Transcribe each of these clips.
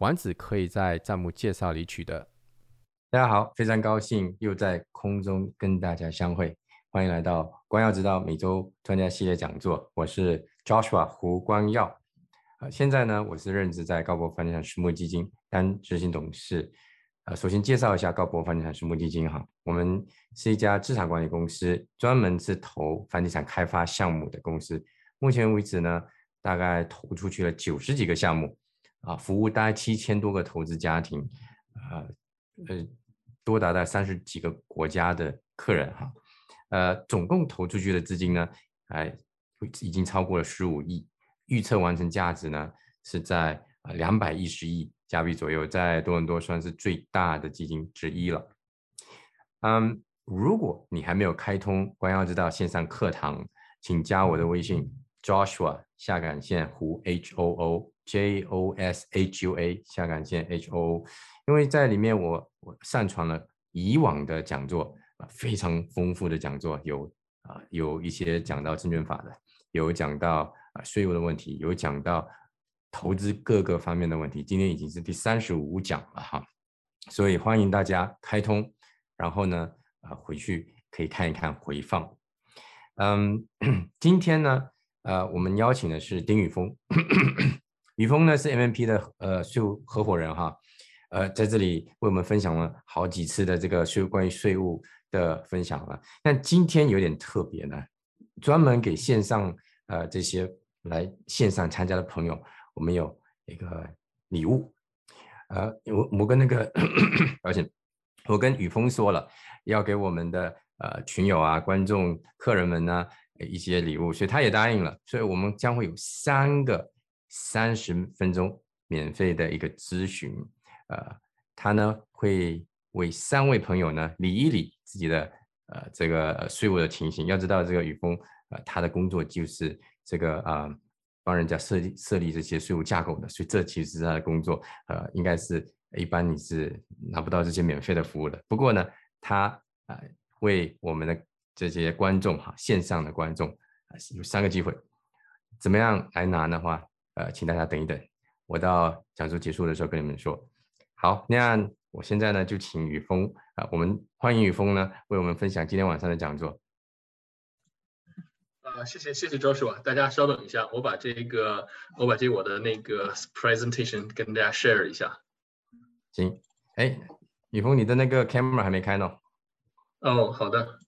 丸子可以在弹幕介绍里取得。大家好，非常高兴又在空中跟大家相会，欢迎来到光耀之道每周专家系列讲座。我是 Joshua 胡光耀，呃，现在呢，我是任职在高博房地产私募基金担执行董事。呃，首先介绍一下高博房地产私募基金哈，我们是一家资产管理公司，专门是投房地产开发项目的公司。目前为止呢，大概投出去了九十几个项目。啊，服务大概七千多个投资家庭，呃呃，多达在三十几个国家的客人哈，呃，总共投出去的资金呢，哎，已经超过了十五亿，预测完成价值呢是在两百一十亿加币左右，在多伦多算是最大的基金之一了。嗯，如果你还没有开通关耀之道线上课堂，请加我的微信 Joshua 下杆线胡 H O O。J O S H U A 下杆线 H O，因为在里面我我上传了以往的讲座啊，非常丰富的讲座，有啊有一些讲到证券法的，有讲到啊税务的问题，有讲到投资各个方面的问题。今天已经是第三十五讲了哈，所以欢迎大家开通，然后呢啊回去可以看一看回放。嗯，今天呢呃我们邀请的是丁宇峰。宇峰呢是 MMP 的呃税务合伙人哈，呃在这里为我们分享了好几次的这个税关于税务的分享了。但今天有点特别呢，专门给线上呃这些来线上参加的朋友，我们有一个礼物。呃，我我跟那个，而且我跟宇峰说了，要给我们的呃群友啊、观众、客人们呢一些礼物，所以他也答应了。所以我们将会有三个。三十分钟免费的一个咨询，呃，他呢会为三位朋友呢理一理自己的呃这个税务的情形。要知道这个宇峰，呃，他的工作就是这个啊，帮人家设立设立这些税务架构的，所以这其实是他的工作。呃，应该是一般你是拿不到这些免费的服务的。不过呢，他啊为我们的这些观众哈，线上的观众啊有三个机会，怎么样来拿的话？呃，请大家等一等，我到讲座结束的时候跟你们说。好，那我现在呢就请雨峰啊，我们欢迎雨峰呢为我们分享今天晚上的讲座。啊，谢谢谢谢 Joshua，大家稍等一下，我把这个我把这我的那个 presentation 跟大家 share 一下。行，哎，雨峰，你的那个 camera 还没开呢。哦，好的，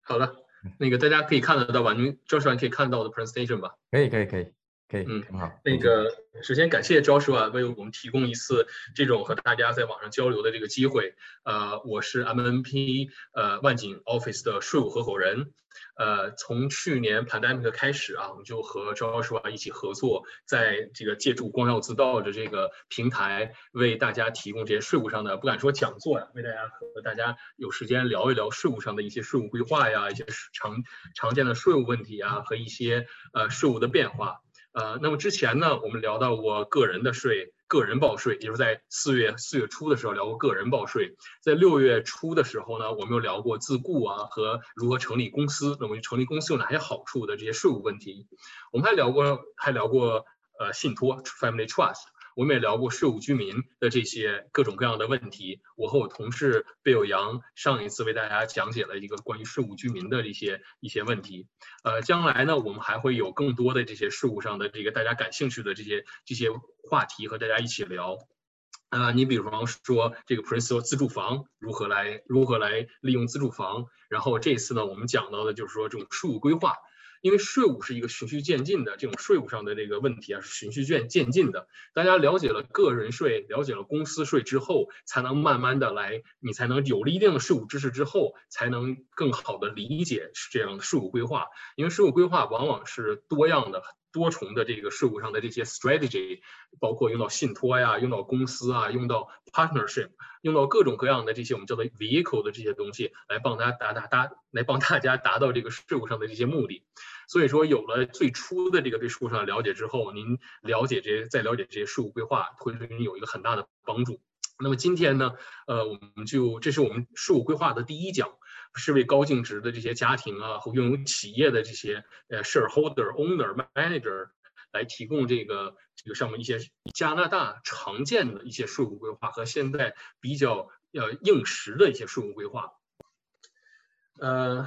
好的。那个大家可以看得到吧？您 Joshua 可以看到我的 presentation 吧？可以，可以，可以，可以。嗯，很好。那个首先感谢 Joshua 为我们提供一次这种和大家在网上交流的这个机会。呃，我是 MNP 呃万景 Office 的税务合伙人。呃，从去年 pandemic 开始啊，我们就和 Joshua 一起合作，在这个借助光耀自道的这个平台，为大家提供这些税务上的，不敢说讲座呀，为大家和大家有时间聊一聊税务上的一些税务规划呀，一些常常见的税务问题啊，和一些呃税务的变化。呃，那么之前呢，我们聊到过个人的税。个人报税，也就是在四月四月初的时候聊过个人报税，在六月初的时候呢，我们又聊过自雇啊和如何成立公司，那么成立公司有哪些好处的这些税务问题，我们还聊过还聊过呃信托 family trust。我们也聊过税务居民的这些各种各样的问题。我和我同事贝友阳上一次为大家讲解了一个关于税务居民的一些一些问题。呃，将来呢，我们还会有更多的这些税务上的这个大家感兴趣的这些这些话题和大家一起聊。啊，你比方说这个 Principal 自住房如何来如何来利用自住房，然后这次呢，我们讲到的就是说这种税务规划。因为税务是一个循序渐进的，这种税务上的这个问题啊是循序渐渐进的。大家了解了个人税，了解了公司税之后，才能慢慢的来，你才能有了一定的税务知识之后，才能更好的理解这样的税务规划。因为税务规划往往是多样的。多重的这个税务上的这些 strategy，包括用到信托呀，用到公司啊，用到 partnership，用到各种各样的这些我们叫做 vehicle 的这些东西，来帮大家达达达，来帮大家达到这个税务上的这些目的。所以说，有了最初的这个对税务上了解之后，您了解这些，再了解这些税务规划，会对您有一个很大的帮助。那么今天呢，呃，我们就这是我们税务规划的第一讲，是为高净值的这些家庭啊和拥有企业的这些呃 shareholder、owner、manager 来提供这个这个上面一些加拿大常见的一些税务规划和现在比较呃应时的一些税务规划。呃，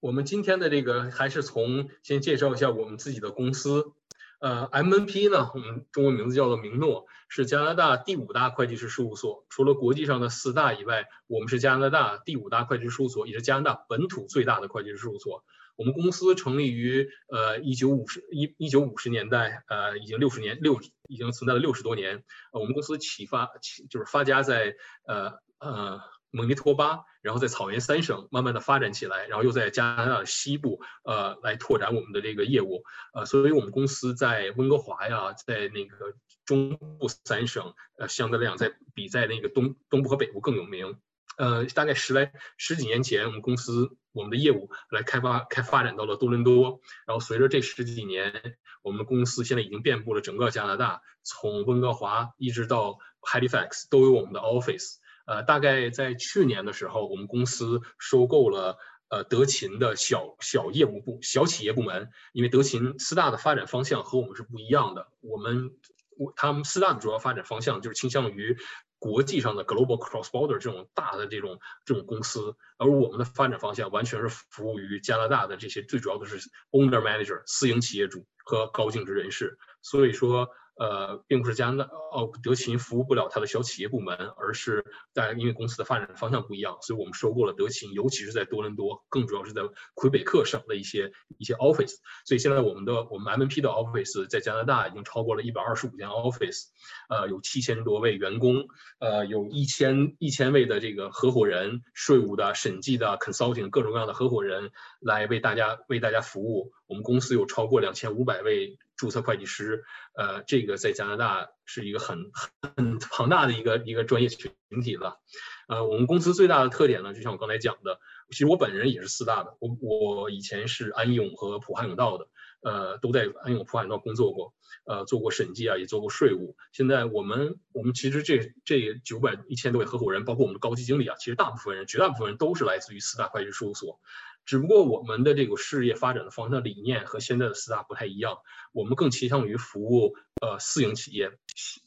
我们今天的这个还是从先介绍一下我们自己的公司。呃，MNP 呢，我们中文名字叫做明诺，是加拿大第五大会计师事务所。除了国际上的四大以外，我们是加拿大第五大会计事务所，也是加拿大本土最大的会计师事务所。我们公司成立于呃一九五十一一九五十年代，呃，已经六十年六已经存在了六十多年。呃，我们公司启发起就是发家在呃呃。蒙尼托巴，然后在草原三省慢慢的发展起来，然后又在加拿大西部，呃，来拓展我们的这个业务，呃，所以我们公司在温哥华呀，在那个中部三省，呃，相对来讲，在比在那个东东部和北部更有名。呃，大概十来十几年前，我们公司我们的业务来开发开发展到了多伦多，然后随着这十几年，我们公司现在已经遍布了整个加拿大，从温哥华一直到 Halifax 都有我们的 office。呃，大概在去年的时候，我们公司收购了呃德勤的小小业务部、小企业部门。因为德勤四大的发展方向和我们是不一样的，我们我他们四大的主要发展方向就是倾向于国际上的 global cross border 这种大的这种这种公司，而我们的发展方向完全是服务于加拿大的这些最主要的是 owner manager 私营企业主和高净值人士，所以说。呃，并不是加拿大哦，德勤服务不了它的小企业部门，而是在因为公司的发展方向不一样，所以我们收购了德勤，尤其是在多伦多，更主要是在魁北克省的一些一些 office。所以现在我们的我们 MNP 的 office 在加拿大已经超过了一百二十五间 office，呃，有七千多位员工，呃，有一千一千位的这个合伙人，税务的、审计的、consulting 各种各样的合伙人来为大家为大家服务。我们公司有超过两千五百位。注册会计师，呃，这个在加拿大是一个很很庞大的一个一个专业群体了。呃，我们公司最大的特点呢，就像我刚才讲的，其实我本人也是四大的，我我以前是安永和普汉永道的，呃，都在安永普汉永道工作过，呃，做过审计啊，也做过税务。现在我们我们其实这这九百一千多位合伙人，包括我们的高级经理啊，其实大部分人，绝大部分人都是来自于四大会计事务所。只不过我们的这个事业发展的方向理念和现在的四大不太一样，我们更倾向于服务呃私营企业，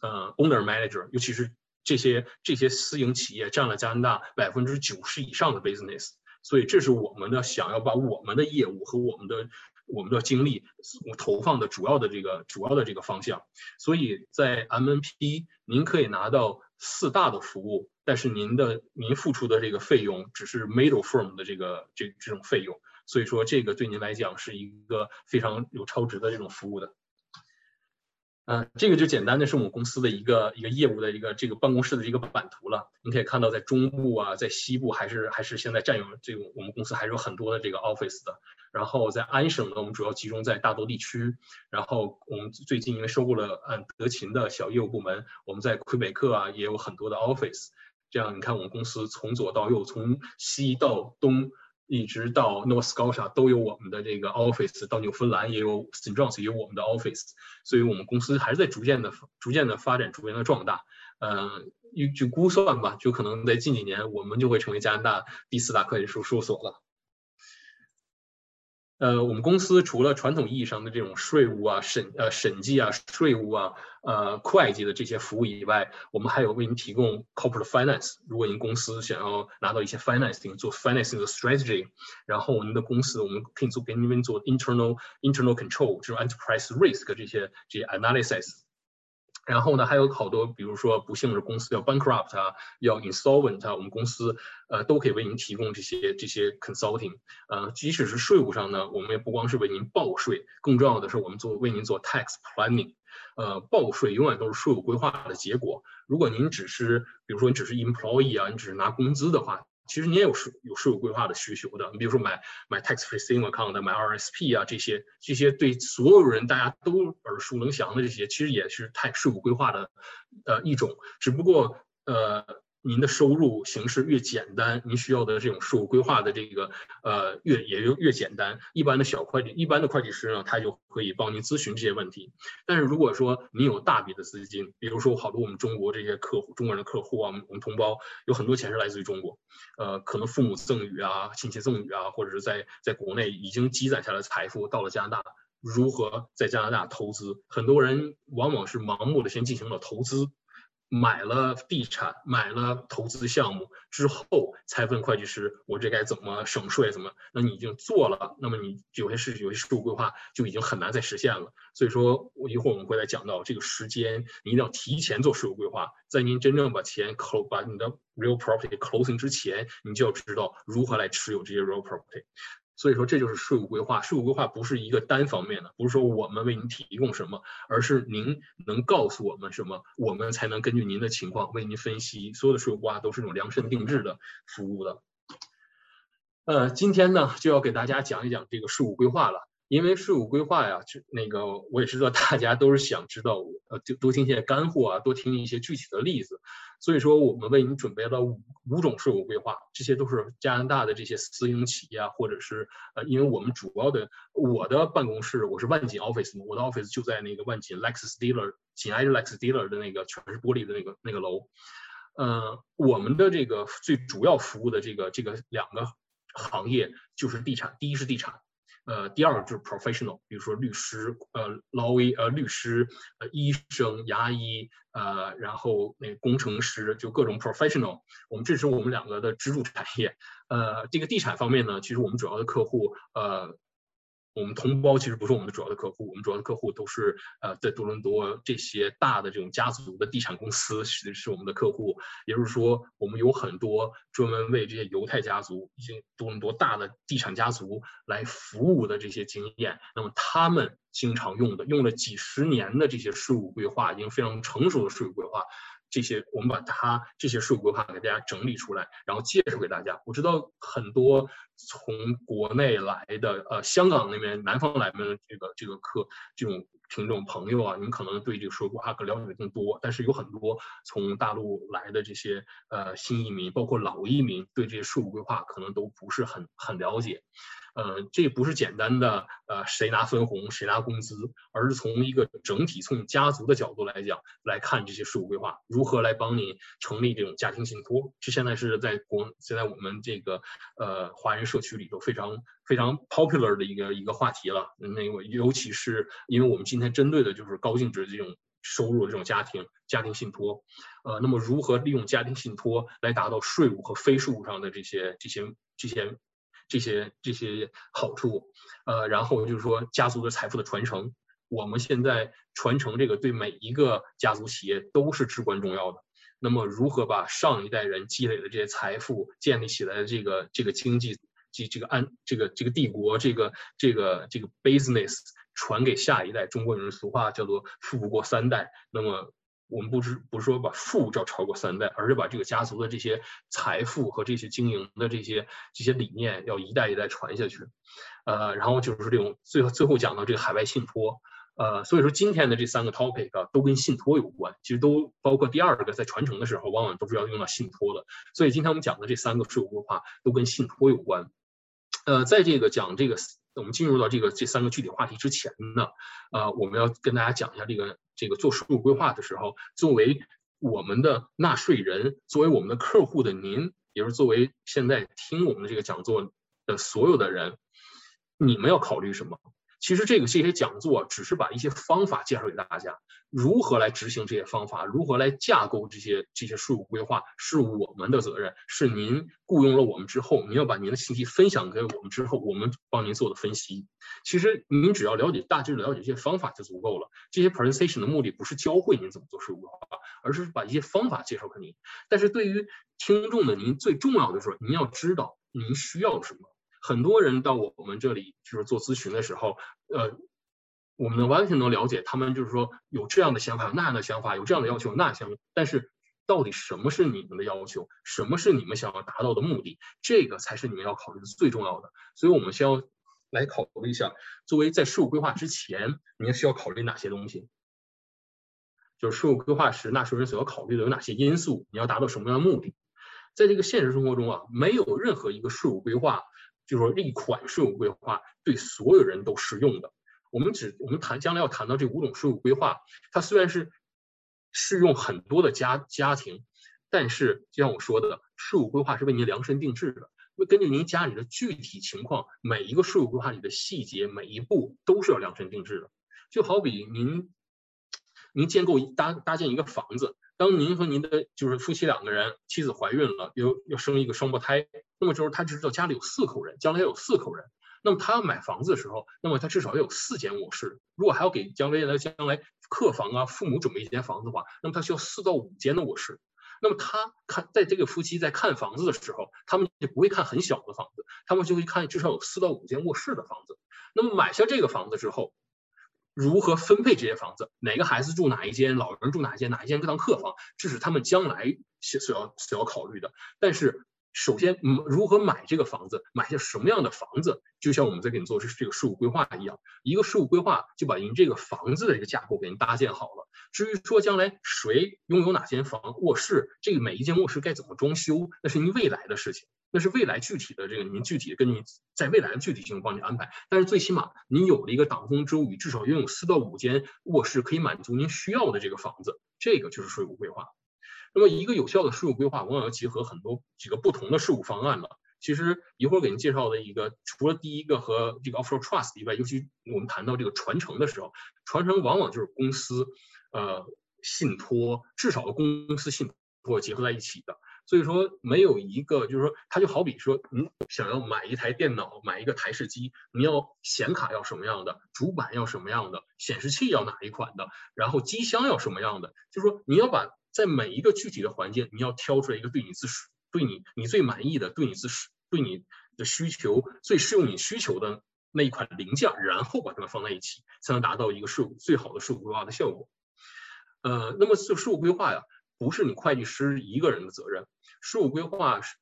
呃 owner manager，尤其是这些这些私营企业占了加拿大百分之九十以上的 business，所以这是我们的想要把我们的业务和我们的我们的精力投放的主要的这个主要的这个方向，所以在 MNP 您可以拿到四大的服务。但是您的您付出的这个费用只是 middle firm 的这个这这种费用，所以说这个对您来讲是一个非常有超值的这种服务的。嗯，这个就简单的是我们公司的一个一个业务的一个这个办公室的一个版图了。你可以看到，在中部啊，在西部还是还是现在占有这个我们公司还是有很多的这个 office 的。然后在安省呢，我们主要集中在大多地区。然后我们最近因为收购了嗯德勤的小业务部门，我们在魁北克啊也有很多的 office。这样你看，我们公司从左到右，从西到东，一直到 North Scotia 都有我们的这个 office，到纽芬兰也有 St. John's 也有我们的 office，所以我们公司还是在逐渐的、逐渐的发展、逐渐的壮大。嗯，就估算吧，就可能在近几年，我们就会成为加拿大第四大会计师事务所了。呃，我们公司除了传统意义上的这种税务啊、审呃审计啊、税务啊、呃会计的这些服务以外，我们还有为您提供 corporate finance。如果您公司想要拿到一些 financing，做 financing 的 strategy，然后我们的公司我们可以做给你们做 internal internal control，就是 enterprise risk 这些这些 analysis。然后呢，还有好多，比如说不幸的公司要 bankrupt 啊，要 insolvent 啊，我们公司呃都可以为您提供这些这些 consulting。呃，即使是税务上呢，我们也不光是为您报税，更重要的是我们做为您做 tax planning。呃，报税永远都是税务规划的结果。如果您只是，比如说你只是 employee 啊，你只是拿工资的话，其实你也有税有税务规划的需求的。你比如说买买 tax-free saving account 买 RSP 啊这些这些对所有人大家都耳熟能详的这些，其实也是太税务规划的呃一种，只不过呃。您的收入形式越简单，您需要的这种税务规划的这个呃越也就越简单。一般的小会计，一般的会计师呢，他就可以帮您咨询这些问题。但是如果说您有大笔的资金，比如说好多我们中国这些客户，中国人的客户啊，我们同胞有很多钱是来自于中国，呃，可能父母赠与啊，亲戚赠与啊，或者是在在国内已经积攒下来财富到了加拿大，如何在加拿大投资？很多人往往是盲目的先进行了投资。买了地产，买了投资项目之后，才问会计师，我这该怎么省税？怎么？那你已经做了，那么你有些事有些税务规划就已经很难再实现了。所以说，我一会儿我们会来讲到这个时间，你一定要提前做税务规划，在您真正把钱 close 把你的 real property closing 之前，你就要知道如何来持有这些 real property。所以说，这就是税务规划。税务规划不是一个单方面的，不是说我们为您提供什么，而是您能告诉我们什么，我们才能根据您的情况为您分析。所有的税务规划都是这种量身定制的服务的。呃，今天呢，就要给大家讲一讲这个税务规划了。因为税务规划呀，就那个我也知道大家都是想知道，呃，就多听些干货啊，多听一些具体的例子。所以说，我们为您准备了五五种税务规划，这些都是加拿大的这些私营企业啊，或者是呃，因为我们主要的我的办公室我是万锦 office 嘛，我的 office 就在那个万锦 Lexus Dealer 紧挨着 Lexus Dealer 的那个全是玻璃的那个那个楼。呃，我们的这个最主要服务的这个这个两个行业就是地产，第一是地产。呃，第二个就是 professional，比如说律师，呃，lawy，呃，律师，呃，医生、牙医，呃，然后那工程师，就各种 professional。我们这是我们两个的支柱产业。呃，这个地产方面呢，其实我们主要的客户，呃。我们同胞其实不是我们的主要的客户，我们主要的客户都是呃在多伦多这些大的这种家族的地产公司是是我们的客户，也就是说我们有很多专门为这些犹太家族、一些多伦多大的地产家族来服务的这些经验，那么他们经常用的、用了几十年的这些税务规划，已经非常成熟的税务规划。这些我们把它这些税务规划给大家整理出来，然后介绍给大家。我知道很多从国内来的，呃，香港那边、南方来的这个这个客这种听众朋友啊，你们可能对这个税务规划更了解的更多。但是有很多从大陆来的这些呃新移民，包括老移民，对这些税务规划可能都不是很很了解。呃，这不是简单的呃谁拿分红谁拿工资，而是从一个整体从家族的角度来讲来看这些税务规划如何来帮你成立这种家庭信托。这现在是在国现在我们这个呃华人社区里头非常非常 popular 的一个一个话题了。那个尤其是因为我们今天针对的就是高净值这种收入这种家庭家庭信托，呃，那么如何利用家庭信托来达到税务和非税务上的这些这些这些。这些这些好处，呃，然后就是说家族的财富的传承，我们现在传承这个对每一个家族企业都是至关重要的。那么如何把上一代人积累的这些财富建立起来的这个这个经济这这个安这个这个帝国这个这个这个 business 传给下一代？中国有人俗话叫做富不过三代。那么我们不是不是说把富要超过三代，而是把这个家族的这些财富和这些经营的这些这些理念要一代一代传下去。呃，然后就是这种最后最后讲到这个海外信托。呃，所以说今天的这三个 topic 都跟信托有关，其实都包括第二个在传承的时候往往都是要用到信托的。所以今天我们讲的这三个税务规划都跟信托有关。呃，在这个讲这个。我们进入到这个这三个具体话题之前呢，呃，我们要跟大家讲一下这个这个做收入规划的时候，作为我们的纳税人，作为我们的客户的您，也是作为现在听我们这个讲座的所有的人，你们要考虑什么？其实这个这些讲座只是把一些方法介绍给大家，如何来执行这些方法，如何来架构这些这些税务规划，是我们的责任。是您雇佣了我们之后，您要把您的信息分享给我们之后，我们帮您做的分析。其实您只要了解大致了解这些方法就足够了。这些 presentation 的目的不是教会您怎么做税务规划，而是把一些方法介绍给您。但是对于听众的您，最重要的是您要知道您需要什么。很多人到我们这里就是做咨询的时候，呃，我们能完全能了解他们就是说有这样的想法、那样的想法，有这样的要求、那样想，但是到底什么是你们的要求，什么是你们想要达到的目的，这个才是你们要考虑的最重要的。所以，我们先要来考虑一下，作为在税务规划之前，你需要考虑哪些东西？就是税务规划时，纳税人所要考虑的有哪些因素？你要达到什么样的目的？在这个现实生活中啊，没有任何一个税务规划，就是说一款税务规划对所有人都适用的。我们只我们谈将来要谈到这五种税务规划，它虽然是适用很多的家家庭，但是就像我说的，税务规划是为您量身定制的，会根据您家里的具体情况，每一个税务规划里的细节每一步都是要量身定制的。就好比您您建构搭搭建一个房子，当您和您的就是夫妻两个人，妻子怀孕了，又要生一个双胞胎，那么就是他知道家里有四口人，将来有四口人。那么他要买房子的时候，那么他至少要有四间卧室。如果还要给将来的将来客房啊，父母准备一间房子的话，那么他需要四到五间的卧室。那么他看在这个夫妻在看房子的时候，他们就不会看很小的房子，他们就会看至少有四到五间卧室的房子。那么买下这个房子之后，如何分配这些房子？哪个孩子住哪一间，老人住哪一间，哪一间当客房，这是他们将来所要所要考虑的。但是。首先，嗯，如何买这个房子，买下什么样的房子，就像我们在给你做这这个税务规划一样，一个税务规划就把您这个房子的这个架构给您搭建好了。至于说将来谁拥有哪间房卧室，这个每一间卧室该怎么装修，那是您未来的事情，那是未来具体的这个您具体的根据在未来的具体情况帮您安排。但是最起码您有了一个挡风遮雨，至少拥有四到五间卧室可以满足您需要的这个房子，这个就是税务规划。那么，一个有效的税务规划往往要结合很多几个不同的税务方案了。其实一会儿给您介绍的一个，除了第一个和这个 offshore trust 以外，尤其我们谈到这个传承的时候，传承往往就是公司呃信托，至少公司信托结合在一起的。所以说，没有一个就是说，它就好比说，你想要买一台电脑，买一个台式机，你要显卡要什么样的，主板要什么样的，显示器要哪一款的，然后机箱要什么样的，就是说你要把。在每一个具体的环境，你要挑出来一个对你自适、对你你最满意的、对你自适、对你的需求最适用你需求的那一款零件，然后把它们放在一起，才能达到一个税务最好的税务规划的效果。呃，那么这税务规划呀，不是你会计师一个人的责任。税务规划是，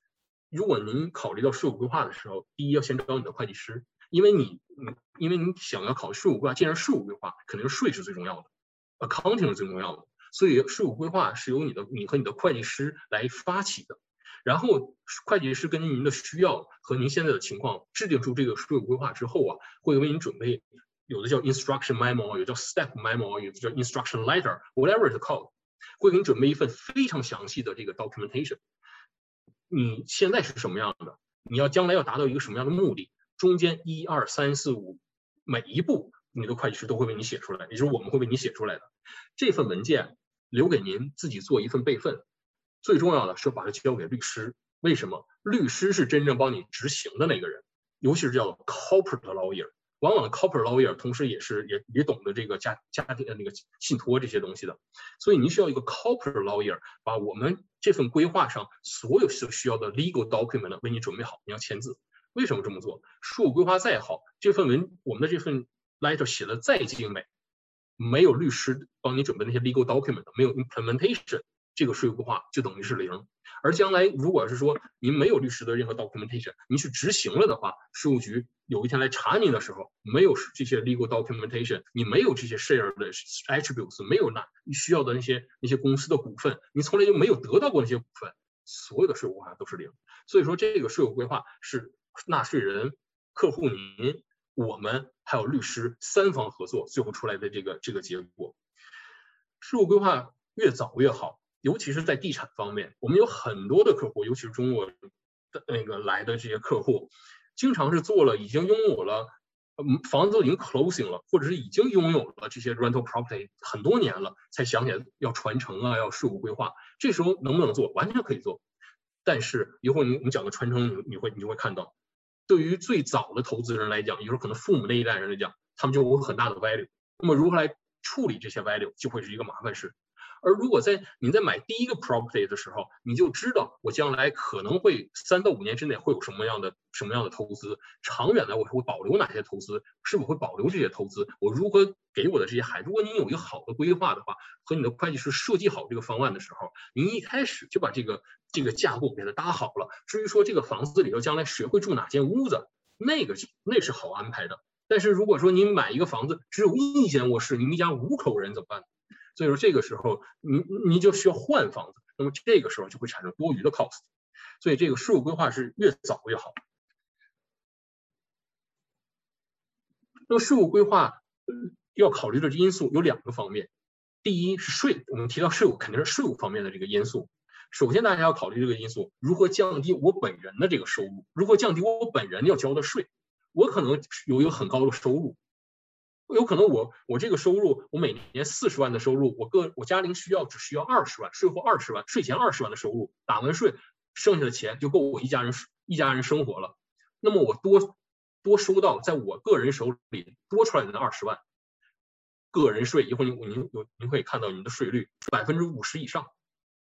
如果您考虑到税务规划的时候，第一要先找你的会计师，因为你你，因为你想要考税务规划，既然税务规划肯定是税是最重要的，accounting 是最重要的。所以税务规划是由你的你和你的会计师来发起的，然后会计师根据您的需要和您现在的情况制定出这个税务规划之后啊，会为您准备有的叫 instruction memo，有的叫 step memo，有的叫 instruction letter，whatever is called，会给你准备一份非常详细的这个 documentation。你现在是什么样的？你要将来要达到一个什么样的目的？中间一二三四五每一步，你的会计师都会为你写出来，也就是我们会为你写出来的这份文件。留给您自己做一份备份，最重要的是把它交给律师。为什么？律师是真正帮你执行的那个人，尤其是叫 corporate lawyer。往往的 corporate lawyer 同时也是也也懂得这个家家庭的那个信托这些东西的。所以您需要一个 corporate lawyer 把我们这份规划上所有所需要的 legal document 为你准备好，你要签字。为什么这么做？税务规划再好，这份文我们的这份 letter 写的再精美。没有律师帮你准备那些 legal document，没有 implementation，这个税务规划就等于是零。而将来如果是说您没有律师的任何 documentation，您去执行了的话，税务局有一天来查您的时候，没有这些 legal documentation，你没有这些 share 的 attributes，没有那你需要的那些那些公司的股份，你从来就没有得到过那些股份，所有的税务规划都是零。所以说这个税务规划是纳税人、客户您。我们还有律师三方合作，最后出来的这个这个结果，税务规划越早越好，尤其是在地产方面，我们有很多的客户，尤其是中国的那个来的这些客户，经常是做了已经拥有了，嗯，房子都已经 closing 了，或者是已经拥有了这些 rental property 很多年了，才想起来要传承啊，要税务规划，这时候能不能做？完全可以做，但是一会儿你你讲的传承，你你会你就会看到。对于最早的投资人来讲，也就是可能父母那一代人来讲，他们就有很大的 value。那么如何来处理这些 value，就会是一个麻烦事。而如果在你在买第一个 property 的时候，你就知道我将来可能会三到五年之内会有什么样的什么样的投资，长远的我会保留哪些投资，是否会保留这些投资，我如何给我的这些孩子？如果你有一个好的规划的话，和你的会计师设计好这个方案的时候，您一开始就把这个这个架构给它搭好了。至于说这个房子里头将来谁会住哪间屋子，那个那是好安排的。但是如果说您买一个房子只有一间卧室，您一家五口人怎么办？所以说这个时候您您就需要换房子，那么这个时候就会产生多余的 cost。所以这个税务规划是越早越好。那么税务规划要考虑的因素有两个方面，第一是税，我们提到税务肯定是税务方面的这个因素。首先大家要考虑这个因素，如何降低我本人的这个收入，如何降低我本人要交的税。我可能有一个很高的收入，有可能我我这个收入，我每年四十万的收入，我个我家庭需要只需要二十万，税后二十万，税前二十万的收入，打完税，剩下的钱就够我一家人一家人生活了。那么我多多收到在我个人手里多出来的二十万，个人税一会儿您您有您可以看到您的税率百分之五十以上，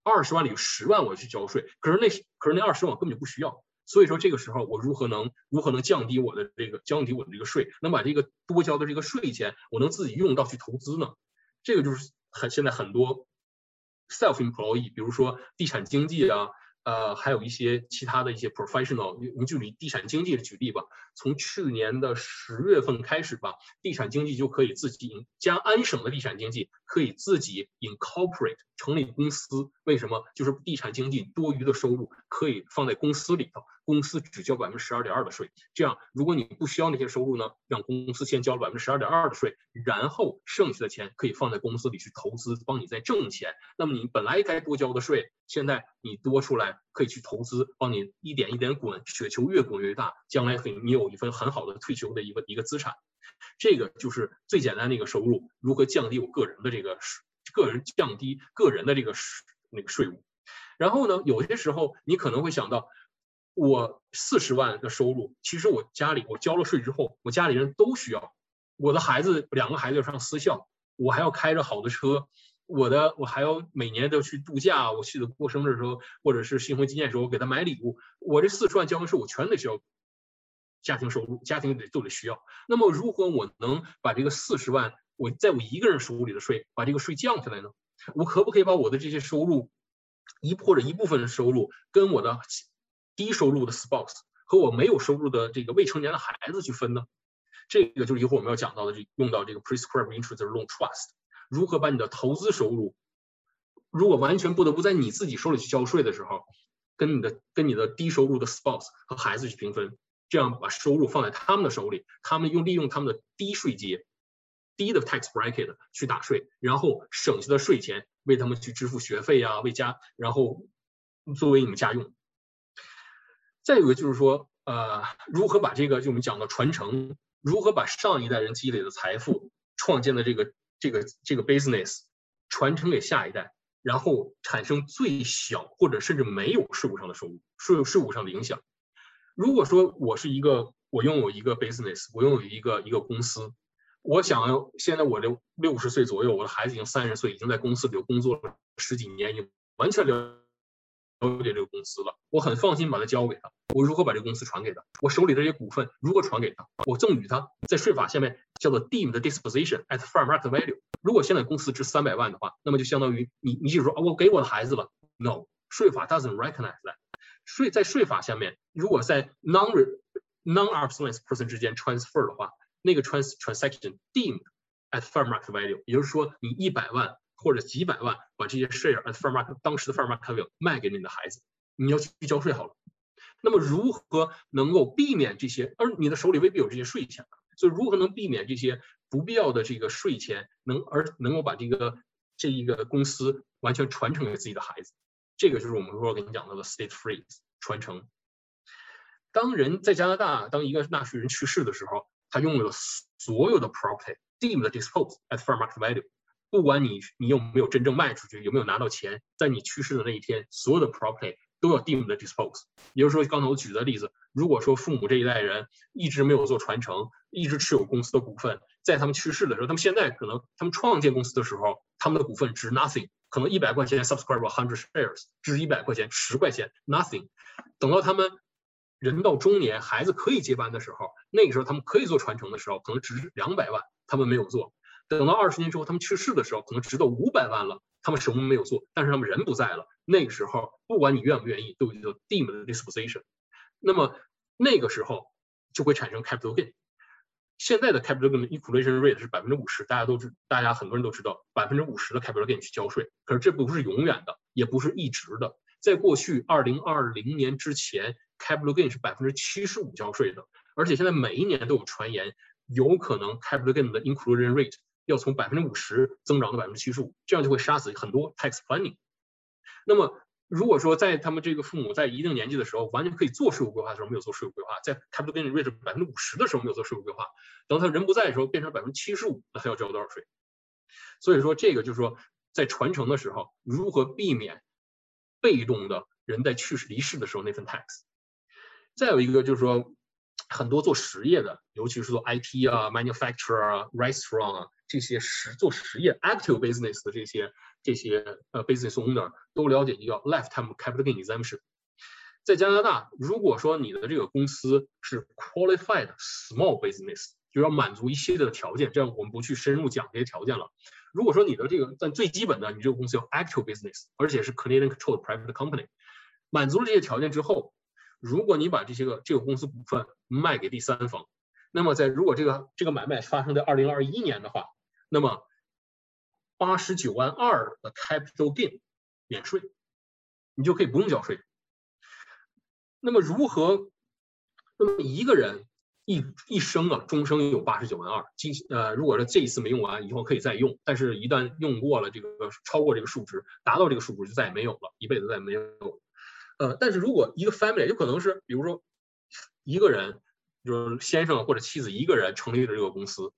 二十万里有十万我去交税，可是那可是那二十万根本就不需要。所以说这个时候我如何能如何能降低我的这个降低我的这个税，能把这个多交的这个税钱我能自己用到去投资呢？这个就是很现在很多 self employee，比如说地产经济啊。呃，还有一些其他的一些 professional，我们就以地产经济举例吧。从去年的十月份开始吧，地产经济就可以自己加安省的地产经济可以自己 incorporate 成立公司。为什么？就是地产经济多余的收入可以放在公司里头，公司只交百分之十二点二的税。这样，如果你不需要那些收入呢，让公司先交百分之十二点二的税，然后剩下的钱可以放在公司里去投资，帮你再挣钱。那么你本来该多交的税，现在你多出来。可以去投资，帮你一点一点滚，雪球越滚越大，将来可以你有一份很好的退休的一个一个资产。这个就是最简单的一个收入，如何降低我个人的这个个人降低个人的这个税那个税务。然后呢，有些时候你可能会想到，我四十万的收入，其实我家里我交了税之后，我家里人都需要，我的孩子两个孩子要上私校，我还要开着好的车。我的我还要每年都要去度假，我去的过生日的时候，或者是新婚纪念的时候我给他买礼物。我这四十万交的税，我全得需要家庭收入，家庭得都得需要。那么如何我能把这个四十万，我在我一个人手里的税，把这个税降下来呢？我可不可以把我的这些收入一或者一部分的收入，跟我的低收入的 spouse 和我没有收入的这个未成年的孩子去分呢？这个就是一会儿我们要讲到的，这用到这个 prescribed interest loan trust。如何把你的投资收入，如果完全不得不在你自己手里去交税的时候，跟你的跟你的低收入的 spouse 和孩子去平分，这样把收入放在他们的手里，他们用利用他们的低税阶、低的 tax bracket 去打税，然后省下的税钱为他们去支付学费啊，为家，然后作为你们家用。再有个就是说，呃，如何把这个就我们讲的传承，如何把上一代人积累的财富创建的这个。这个这个 business 传承给下一代，然后产生最小或者甚至没有税务上的收入，税税务上的影响。如果说我是一个，我拥有一个 business，我拥有一个一个公司，我想现在我六六十岁左右，我的孩子已经三十岁，已经在公司里工作了十几年，已经完全了。了解这个公司了，我很放心把它交给他。我如何把这个公司传给他？我手里这些股份如何传给他？我赠与他，在税法下面叫做 deemed disposition at fair market value。如果现在公司值三百万的话，那么就相当于你，你就说啊，我给我的孩子了。No，税法 doesn't recognize that。税在税法下面，如果在 non non arm's length person 之间 transfer 的话，那个 trans transaction deemed at fair market value，也就是说你一百万。或者几百万把这些 share at fair market 当时的 fair market value 卖给你的孩子，你要去交税好了。那么如何能够避免这些？而你的手里未必有这些税钱，所以如何能避免这些不必要的这个税钱，能而能够把这个这一个公司完全传承给自己的孩子？这个就是我们说跟你讲到的 state freeze 传承。当人在加拿大，当一个纳税人去世的时候，他拥有所有的 property deemed disposed at fair market value。不管你你有没有真正卖出去，有没有拿到钱，在你去世的那一天，所有的 property 都要 deemed dispose。也就是说，刚才我举的例子，如果说父母这一代人一直没有做传承，一直持有公司的股份，在他们去世的时候，他们现在可能他们创建公司的时候，他们的股份值 nothing，可能一百块钱 subscribe hundred shares 值一百块钱，十块钱 nothing。等到他们人到中年，孩子可以接班的时候，那个时候他们可以做传承的时候，可能值两百万，他们没有做。等到二十年之后他们去世的时候，可能值到五百万了，他们什么没有做，但是他们人不在了。那个时候，不管你愿不愿意，都叫 deemed disposition。那么那个时候就会产生 capital gain。现在的 capital gain equalization rate 是百分之五十，大家都知，大家很多人都知道，百分之五十的 capital gain 去交税。可是这不是永远的，也不是一直的。在过去二零二零年之前，capital gain 是百分之七十五交税的，而且现在每一年都有传言，有可能 capital gain 的 inclusion rate 要从百分之五十增长到百分之七十五，这样就会杀死很多 tax planning。那么，如果说在他们这个父母在一定年纪的时候，完全可以做税务规划的时候没有做税务规划，在 capital gain rate 百分之五十的时候没有做税务规划，等他人不在的时候变成百分之七十五，那他要交多少税？所以说，这个就是说，在传承的时候，如何避免被动的人在去世离世的时候那份 tax？再有一个就是说，很多做实业的，尤其是做 IT 啊、manufacturer 啊、restaurant 啊这些实做实业 active business 的这些。这些呃 business owner 都了解一个 lifetime capital exemption。在加拿大，如果说你的这个公司是 qualified small business，就要满足一系列的条件，这样我们不去深入讲这些条件了。如果说你的这个但最基本的，你这个公司叫 active business，而且是 Canadian controlled private company，满足了这些条件之后，如果你把这些个这个公司股份卖给第三方，那么在如果这个这个买卖发生在二零二一年的话，那么八十九万二的 capital gain 免税，你就可以不用交税。那么如何？那么一个人一一生啊，终生有八十九万二。今呃，如果说这一次没用完，以后可以再用。但是，一旦用过了这个超过这个数值，达到这个数值就再也没有了，一辈子再也没有。呃，但是如果一个 family 有可能是，比如说一个人，就是先生或者妻子一个人成立了这个公司。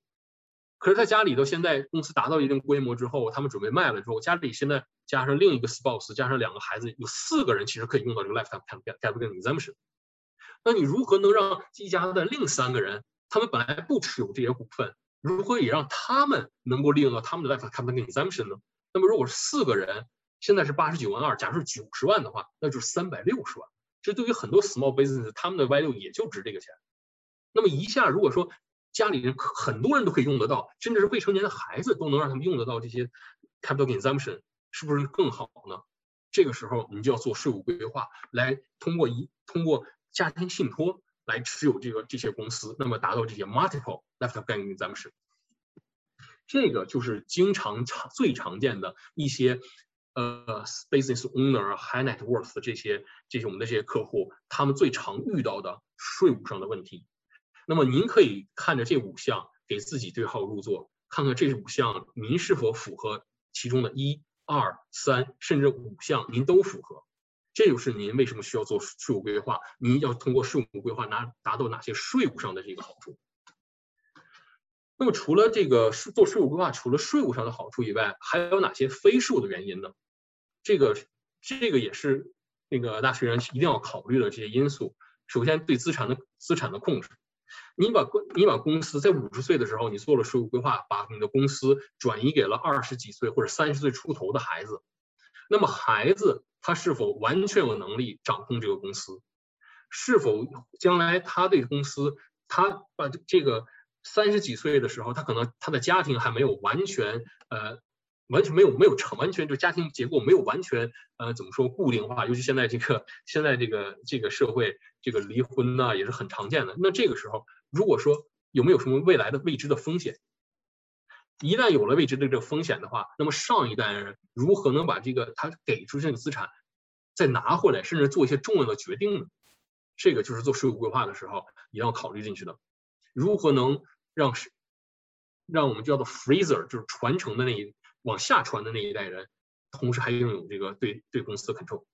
可是他家里头现在公司达到一定规模之后，他们准备卖了之后，家里现在加上另一个 spouse，加上两个孩子，有四个人其实可以用到这个 lifetime capital exemption。那你如何能让一家的另三个人，他们本来不持有这些股份，如何也让他们能够利用到他们的 lifetime capital exemption 呢？那么如果是四个人，现在是八十九万二，假如是九十万的话，那就是三百六十万。这对于很多 small business，他们的 value 也就值这个钱。那么一下如果说，家里人很多人都可以用得到，甚至是未成年的孩子都能让他们用得到这些 capital gain exemption，是不是更好呢？这个时候你就要做税务规划，来通过一通过家庭信托来持有这个这些公司，那么达到这些 multiple lifetime gain exemption。这个就是经常常最常见的一些呃 business owner high net worth 这些这些我们的这些客户，他们最常遇到的税务上的问题。那么您可以看着这五项给自己对号入座，看看这五项您是否符合其中的一、二、三，甚至五项您都符合。这就是您为什么需要做税务规划，您要通过税务规划拿达到哪些税务上的这个好处。那么除了这个做税务规划，除了税务上的好处以外，还有哪些非税务的原因呢？这个这个也是那个纳税人一定要考虑的这些因素。首先，对资产的资产的控制。你把你把公司在五十岁的时候，你做了税务规划，把你的公司转移给了二十几岁或者三十岁出头的孩子，那么孩子他是否完全有能力掌控这个公司？是否将来他对公司，他把这个三十几岁的时候，他可能他的家庭还没有完全呃。完全没有没有成完全就家庭结构没有完全呃怎么说固定化，尤其现在这个现在这个这个社会这个离婚呢也是很常见的。那这个时候如果说有没有什么未来的未知的风险，一旦有了未知的这个风险的话，那么上一代人如何能把这个他给出这个资产再拿回来，甚至做一些重要的决定呢？这个就是做税务规划的时候也要考虑进去的。如何能让让我们叫做 freezer 就是传承的那一。往下传的那一代人，同时还拥有这个对对公司的 control。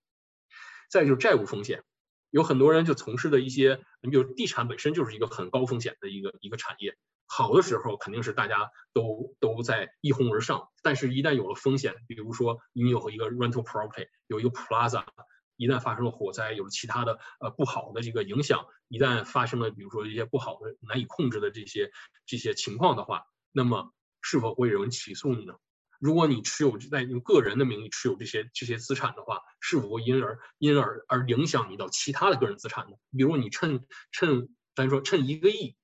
再就是债务风险，有很多人就从事的一些，你比如地产本身就是一个很高风险的一个一个产业。好的时候肯定是大家都都在一哄而上，但是一旦有了风险，比如说你有一个 rental property，有一个 plaza，一旦发生了火灾，有了其他的呃不好的这个影响，一旦发生了比如说一些不好的难以控制的这些这些情况的话，那么是否会有人起诉你呢？如果你持有在用个人的名义持有这些这些资产的话，是否会因而因而而影响你到其他的个人资产呢？比如你趁趁咱说趁一个亿，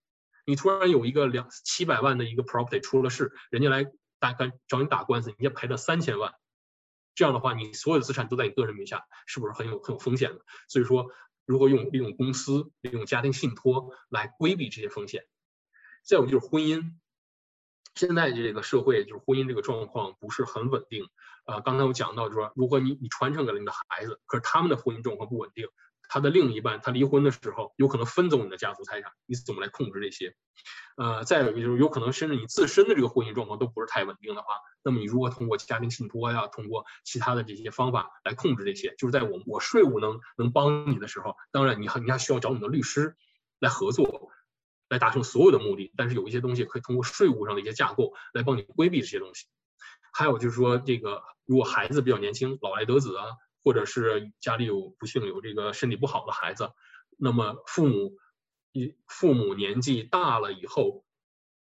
你突然有一个两七百万的一个 property 出了事，人家来打干找你打官司，人家赔了三千万，这样的话，你所有的资产都在你个人名下，是不是很有很有风险的？所以说，如何用利用公司、利用家庭信托来规避这些风险？再有就是婚姻，现在这个社会就是婚姻这个状况不是很稳定。呃，刚才我讲到，就是说，如果你你传承给了你的孩子，可是他们的婚姻状况不稳定，他的另一半他离婚的时候有可能分走你的家族财产，你怎么来控制这些？呃，再有一个就是有可能甚至你自身的这个婚姻状况都不是太稳定的话，那么你如果通过家庭信托呀，通过其他的这些方法来控制这些，就是在我我税务能能帮你的时候，当然你还你还需要找你的律师来合作，来达成所有的目的。但是有一些东西可以通过税务上的一些架构来帮你规避这些东西。还有就是说，这个如果孩子比较年轻，老来得子啊，或者是家里有不幸有这个身体不好的孩子，那么父母父母年纪大了以后，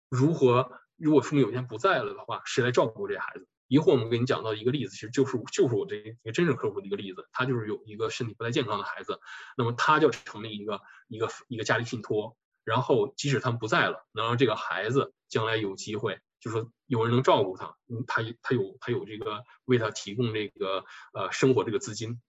如何如果父母有一天不在了的话，谁来照顾这孩子？一会儿我们给你讲到一个例子，其实就是就是我这一个真正客户的一个例子，他就是有一个身体不太健康的孩子，那么他就成立一个一个一个家庭信托，然后即使他们不在了，能让这个孩子将来有机会。就说有人能照顾他，他他有他有这个为他提供这个呃生活这个资金。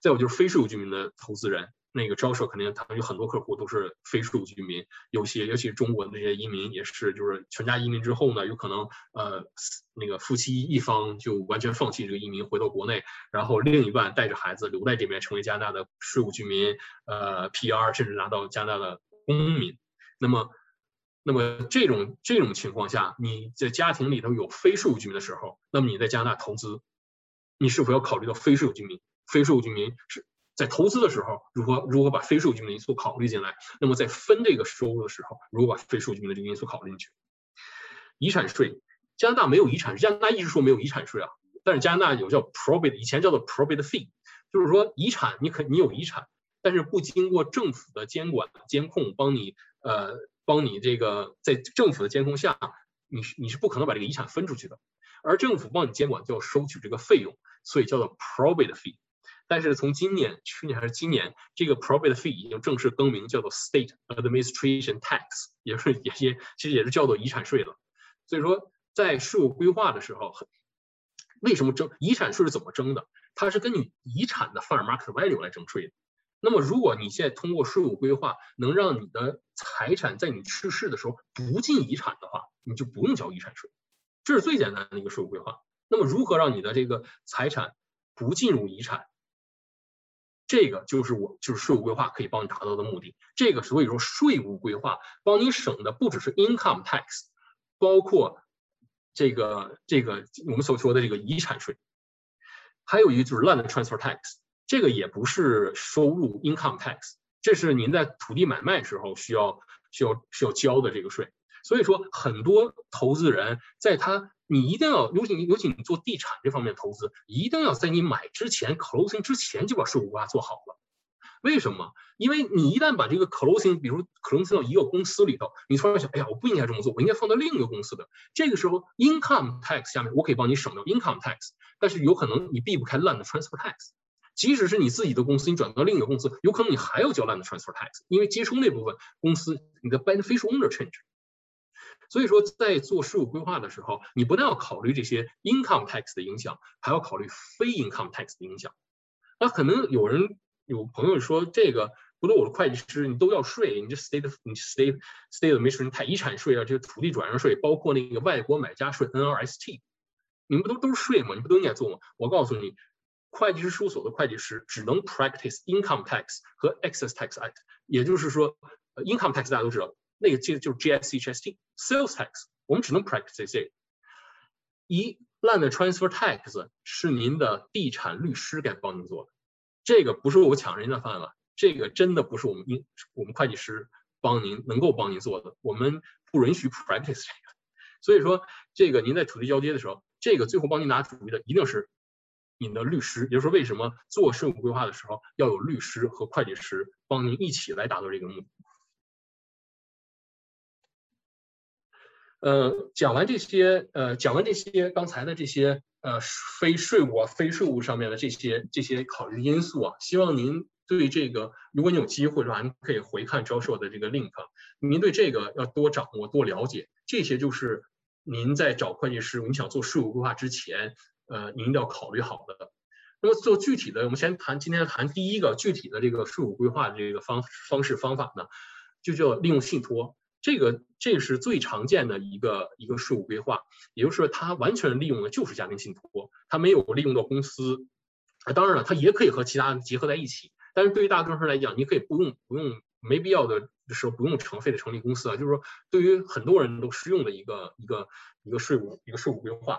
再有就是非税务居民的投资人，那个招社肯定他们有很多客户都是非税务居民，有些尤其是中国那些移民也是，就是全家移民之后呢，有可能呃那个夫妻一方就完全放弃这个移民回到国内，然后另一半带着孩子留在这边成为加拿大的税务居民，呃 PR 甚至拿到加拿大的公民，那么。那么这种这种情况下，你在家庭里头有非税务居民的时候，那么你在加拿大投资，你是否要考虑到非税务居民？非税务居民是在投资的时候，如何如何把非税务居民因素考虑进来？那么在分这个收入的时候，如何把非税务居民的这个因素考虑进去？遗产税，加拿大没有遗产，加拿大一直说没有遗产税啊，但是加拿大有叫 probate，以前叫做 probate fee，就是说遗产你可你有遗产，但是不经过政府的监管监控，帮你呃。帮你这个在政府的监控下，你是你是不可能把这个遗产分出去的，而政府帮你监管就要收取这个费用，所以叫做 probate fee。但是从今年、去年还是今年，这个 probate fee 已经正式更名叫做 state administration tax，也是也也其实也是叫做遗产税了。所以说，在税务规划的时候，为什么征遗产税是怎么征的？它是根据遗产的 fair market value 来征税的。那么，如果你现在通过税务规划能让你的财产在你去世的时候不进遗产的话，你就不用交遗产税，这是最简单的一个税务规划。那么，如何让你的这个财产不进入遗产？这个就是我就是税务规划可以帮你达到的目的。这个所以说，税务规划帮你省的不只是 income tax，包括这个这个我们所说的这个遗产税，还有一个就是 land transfer tax。这个也不是收入 income tax，这是您在土地买卖时候需要需要需要交的这个税。所以说，很多投资人在他你一定要尤其尤其你做地产这方面投资，一定要在你买之前 closing 之前就把税务规划做好了。为什么？因为你一旦把这个 closing，比如 closing 到一个公司里头，你突然想，哎呀，我不应该这么做，我应该放到另一个公司的。这个时候 income tax 下面我可以帮你省掉 income tax，但是有可能你避不开 land transfer tax。即使是你自己的公司，你转到另一个公司，有可能你还要交 land transfer tax，因为接收那部分公司你的 beneficial owner change。所以说，在做税务规划的时候，你不但要考虑这些 income tax 的影响，还要考虑非 income tax 的影响。那可能有人有朋友说，这个不都我的会计师，你都要税，你这 state 你 state state 没税，太遗产税啊，这个土地转让税，包括那个外国买家税 NRST，你们不都都是税吗？你不都应该做吗？我告诉你。会计师事务所的会计师只能 practice income tax 和 excess tax act，也就是说，income tax 大家都知道，那个其实就是 GST，sales tax，我们只能 practice 这些。一 land transfer tax 是您的地产律师该帮您做的，这个不是我抢人家的饭碗，这个真的不是我们应我们会计师帮您能够帮您做的，我们不允许 practice 这个。所以说，这个您在土地交接的时候，这个最后帮您拿主意的一定是。你的律师，也就是说，为什么做税务规划的时候要有律师和会计师帮您一起来达到这个目的？呃，讲完这些，呃，讲完这些刚才的这些，呃，非税务啊、非税务上面的这些这些考虑因素啊，希望您对这个，如果你有机会的话，您可以回看招硕的这个 link，您对这个要多掌握、多了解。这些就是您在找会计师，你想做税务规划之前，呃，您要考虑好的。那么做具体的，我们先谈今天谈第一个具体的这个税务规划的这个方方式方法呢，就叫利用信托。这个这是最常见的一个一个税务规划，也就是，它完全利用的就是家庭信托，它没有利用到公司。啊，当然了，它也可以和其他结合在一起。但是对于大多数人来讲，你可以不用不用没必要的时候不用成费的成立公司啊，就是说对于很多人都适用的一个一个一个税务一个税务规划。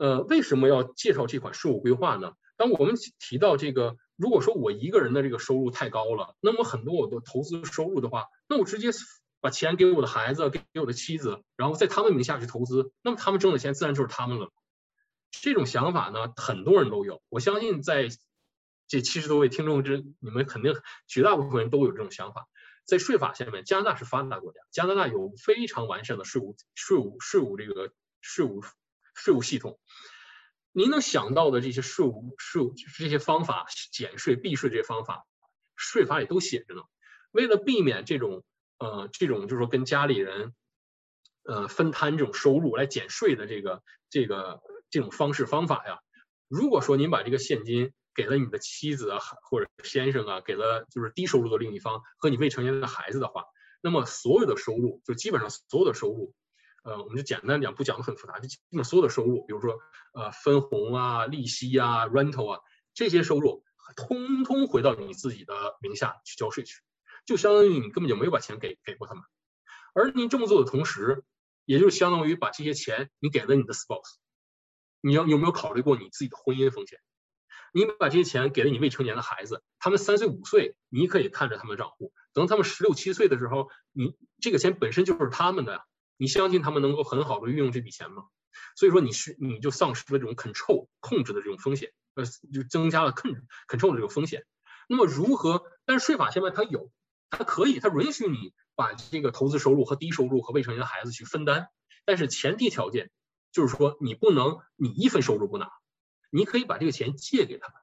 呃，为什么要介绍这款税务规划呢？当我们提到这个，如果说我一个人的这个收入太高了，那么很多我的投资收入的话，那我直接把钱给我的孩子，给我的妻子，然后在他们名下去投资，那么他们挣的钱自然就是他们了。这种想法呢，很多人都有。我相信在这七十多位听众之，你们肯定绝大部分人都有这种想法。在税法下面，加拿大是发达国家，加拿大有非常完善的税务税务税务这个税务。税务系统，您能想到的这些税务税务就是这些方法，减税避税这些方法，税法里都写着呢。为了避免这种呃这种就是说跟家里人呃分摊这种收入来减税的这个这个这种方式方法呀，如果说您把这个现金给了你的妻子啊或者先生啊，给了就是低收入的另一方和你未成年的孩子的话，那么所有的收入就基本上所有的收入。呃，我们就简单讲，不讲的很复杂，就基本所有的收入，比如说呃分红啊、利息啊、rental 啊这些收入，通通回到你自己的名下去交税去，就相当于你根本就没有把钱给给过他们。而你这么做的同时，也就相当于把这些钱你给了你的 spouse。你要有没有考虑过你自己的婚姻风险？你把这些钱给了你未成年的孩子，他们三岁五岁，你可以看着他们的账户，等他们十六七岁的时候，你这个钱本身就是他们的呀。你相信他们能够很好的运用这笔钱吗？所以说你是你就丧失了这种 control 控制的这种风险，呃，就增加了 control control 的这个风险。那么如何？但是税法现在它有，它可以，它允许你把这个投资收入和低收入和未成年的孩子去分担，但是前提条件就是说你不能你一分收入不拿，你可以把这个钱借给他们，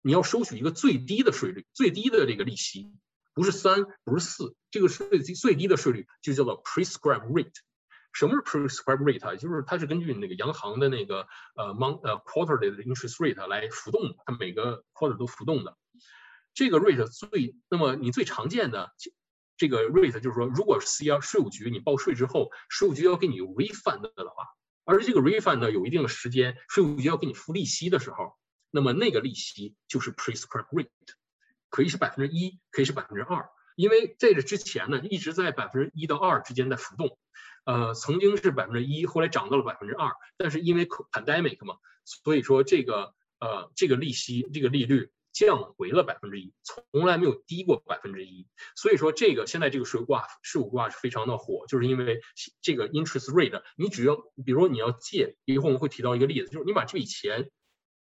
你要收取一个最低的税率，最低的这个利息。不是三，不是四，这个税最低的税率就叫做 prescribed rate。什么是 prescribed rate？就是它是根据那个央行的那个呃 mon 呃 quarterly 的 interest rate 来浮动，它每个 quarter 都浮动的。这个 rate 最，那么你最常见的这个 rate 就是说，如果是 C R 税务局你报税之后，税务局要给你 refund 的话，而这个 refund 有一定的时间，税务局要给你付利息的时候，那么那个利息就是 prescribed rate。可以是百分之一，可以是百分之二，因为这个之前呢一直在百分之一到二之间在浮动，呃，曾经是百分之一，后来涨到了百分之二，但是因为 pandemic 嘛，所以说这个呃这个利息这个利率降回了百分之一，从来没有低过百分之一，所以说这个现在这个税挂税务挂是非常的火，就是因为这个 interest rate，你只要比如你要借，一会儿我们会提到一个例子，就是你把这笔钱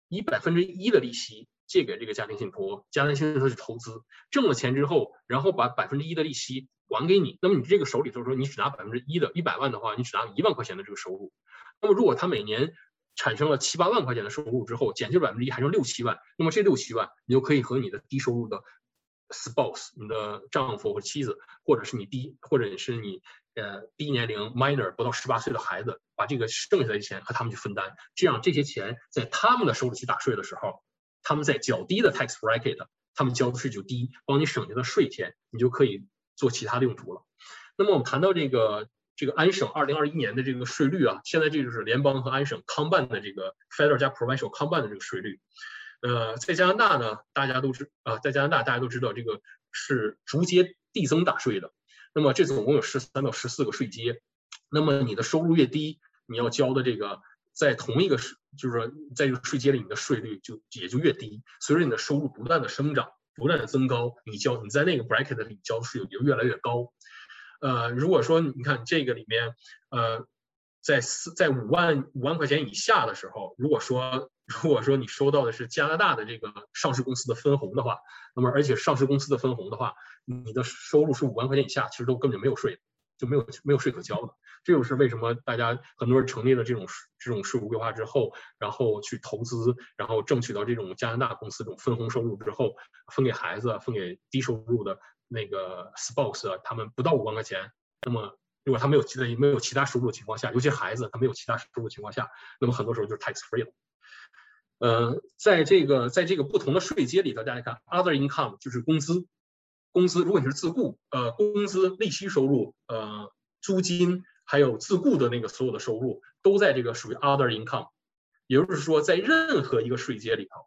以百分之一的利息。借给这个家庭信托，家庭信托是投资，挣了钱之后，然后把百分之一的利息还给你。那么你这个手里头说，你只拿百分之一的一百万的话，你只拿一万块钱的这个收入。那么如果他每年产生了七八万块钱的收入之后，减去百分之一，还剩六七万，那么这六七万你就可以和你的低收入的 spouse，你的丈夫或妻子，或者是你低，或者是你呃低年龄 minor 不到十八岁的孩子，把这个剩下的钱和他们去分担，这样这些钱在他们的手里去打税的时候。他们在较低的 tax bracket，他们交的税就低，帮你省下的税钱，你就可以做其他的用途了。那么我们谈到这个这个安省二零二一年的这个税率啊，现在这就是联邦和安省康办的这个 federal 加 provincial 康办的这个税率。呃，在加拿大呢，大家都知啊，在加拿大大家都知道这个是逐阶递增打税的。那么这总共有十三到十四个税阶。那么你的收入越低，你要交的这个。在同一个税，就是说，在这个税阶里，你的税率就也就越低。随着你的收入不断的生长，不断的增高，你交你在那个 bracket 里交的税就越来越高。呃，如果说你看这个里面，呃，在四在五万五万块钱以下的时候，如果说如果说你收到的是加拿大的这个上市公司的分红的话，那么而且上市公司的分红的话，你的收入是五万块钱以下，其实都根本就没有税。就没有没有税可交了。这就是为什么大家很多人成立了这种这种税务规划之后，然后去投资，然后争取到这种加拿大公司这种分红收入之后，分给孩子，分给低收入的那个 spouse，他们不到五万块钱。那么如果他没有其他没有其他收入的情况下，尤其孩子他没有其他收入的情况下，那么很多时候就是 tax free 了。呃，在这个在这个不同的税阶里头，大家看 other income 就是工资，工资如果你是自雇，呃，工资、利息收入、呃，租金。还有自雇的那个所有的收入都在这个属于 other income，也就是说，在任何一个税阶里头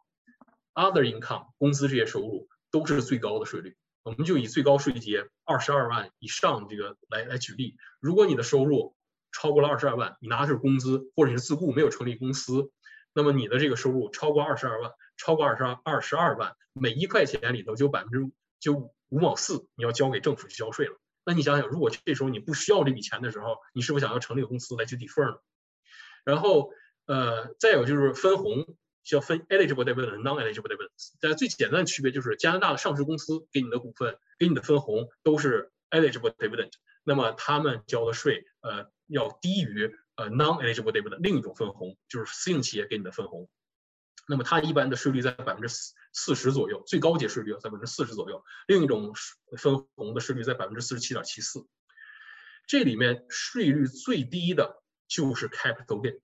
，other income 工资这些收入都是最高的税率。我们就以最高税阶二十二万以上这个来来举例。如果你的收入超过了二十二万，你拿的是工资，或者是自雇没有成立公司，那么你的这个收入超过二十二万，超过二十二二十二万，每一块钱里头就百分之就五毛四，你要交给政府去交税了。那你想想，如果这时候你不需要这笔钱的时候，你是否想要成立公司来去 defer 呢？然后，呃，再有就是分红，需要分 eligible dividend、non-eligible dividends。但最简单的区别就是，加拿大的上市公司给你的股份、给你的分红都是 eligible dividend，那么他们交的税，呃，要低于呃 non-eligible dividend 另一种分红，就是私营企业给你的分红。那么它一般的税率在百分之四四十左右，最高级税率在百分之四十左右。另一种分红的税率在百分之四十七点七四。这里面税率最低的就是 capital gain，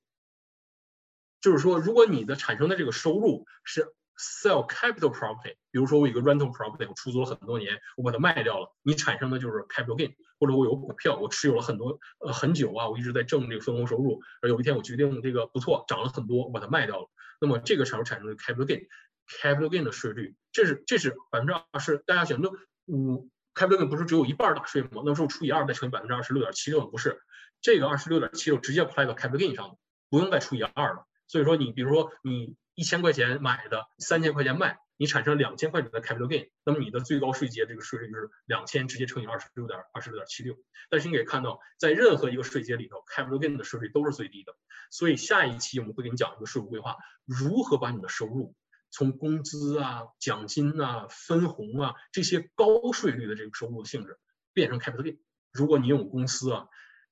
就是说，如果你的产生的这个收入是 sell capital property，比如说我有个 rental property，我出租了很多年，我把它卖掉了，你产生的就是 capital gain。或者我有股票，我持有了很多呃很久啊，我一直在挣这个分红收入，而有一天我决定这个不错，涨了很多，我把它卖掉了。那么这个时候产生的 capital gain Capital gain 的税率，这是这是百分之二十。大家想，那五 capital gain 不是只有一半打税吗？那时候除以二再乘以百分之二十六点七六，不是这个二十六点七六直接 apply 到 capital gain 上，不用再除以二了。所以说你比如说你一千块钱买的，三千块钱卖。你产生两千块钱的 capital gain，那么你的最高税阶这个税率就是两千直接乘以二十六点二十六点七六。但是你可以看到，在任何一个税阶里头，capital gain 的税率都是最低的。所以下一期我们会给你讲一个税务规划，如何把你的收入从工资啊、奖金啊、分红啊这些高税率的这个收入的性质变成 capital gain。如果你有公司啊，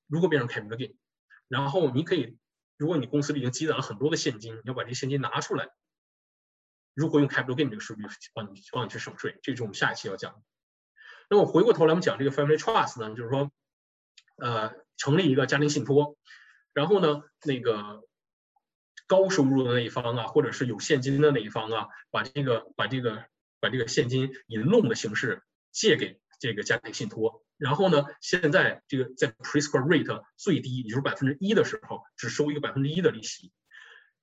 如何变成 capital gain？然后你可以，如果你公司里已经积攒了很多的现金，你要把这现金拿出来。如何用 capital gain 这个数据帮你帮你去省税？这是我们下一期要讲的。那么回过头来，我们讲这个 family trust 呢，就是说，呃，成立一个家庭信托，然后呢，那个高收入的那一方啊，或者是有现金的那一方啊，把这个把这个把这个现金以 loan 的形式借给这个家庭信托，然后呢，现在这个在 prescribed rate 最低，也就是百分之一的时候，只收一个百分之一的利息。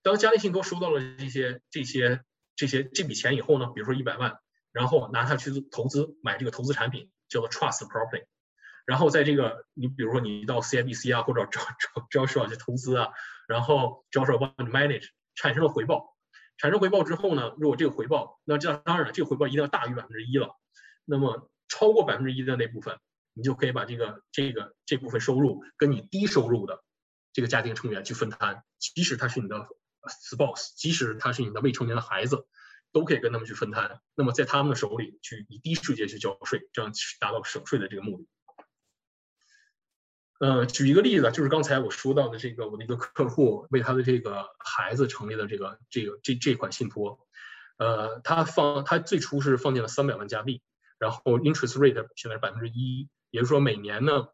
当家庭信托收到了这些这些。这些这笔钱以后呢，比如说一百万，然后拿它去投资买这个投资产品，叫做 trust property。然后在这个你比如说你到 CIBC 啊，或者招招招社去投资啊，然后招社帮你 manage，产生了回报。产生回报之后呢，如果这个回报，那这当然了，这个回报一定要大于百分之一了。那么超过百分之一的那部分，你就可以把这个这个这部分收入跟你低收入的这个家庭成员去分摊，即使他是你的。spouse，即使他是你的未成年的孩子，都可以跟他们去分摊。那么在他们的手里去以低税阶去交税，这样达到省税的这个目的。呃，举一个例子，就是刚才我说到的这个我的一个客户为他的这个孩子成立的这个这个这这款信托。呃，他放他最初是放进了三百万加币，然后 interest rate 现在是百分之一，也就是说每年呢，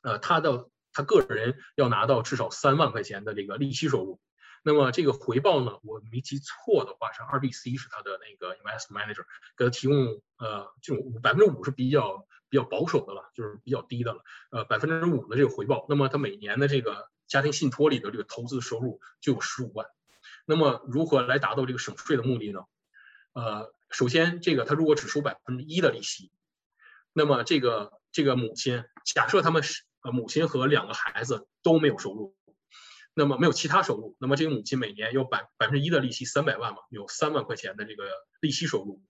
呃，他的他个人要拿到至少三万块钱的这个利息收入。那么这个回报呢，我没记错的话是 RBC 是他的那个 investment manager 给他提供呃这种百分之五是比较比较保守的了，就是比较低的了，呃百分之五的这个回报。那么他每年的这个家庭信托里的这个投资收入就有十五万。那么如何来达到这个省税的目的呢？呃，首先这个他如果只收百分之一的利息，那么这个这个母亲假设他们是呃母亲和两个孩子都没有收入。那么没有其他收入，那么这个母亲每年有百百分之一的利息，三百万嘛，有三万块钱的这个利息收入。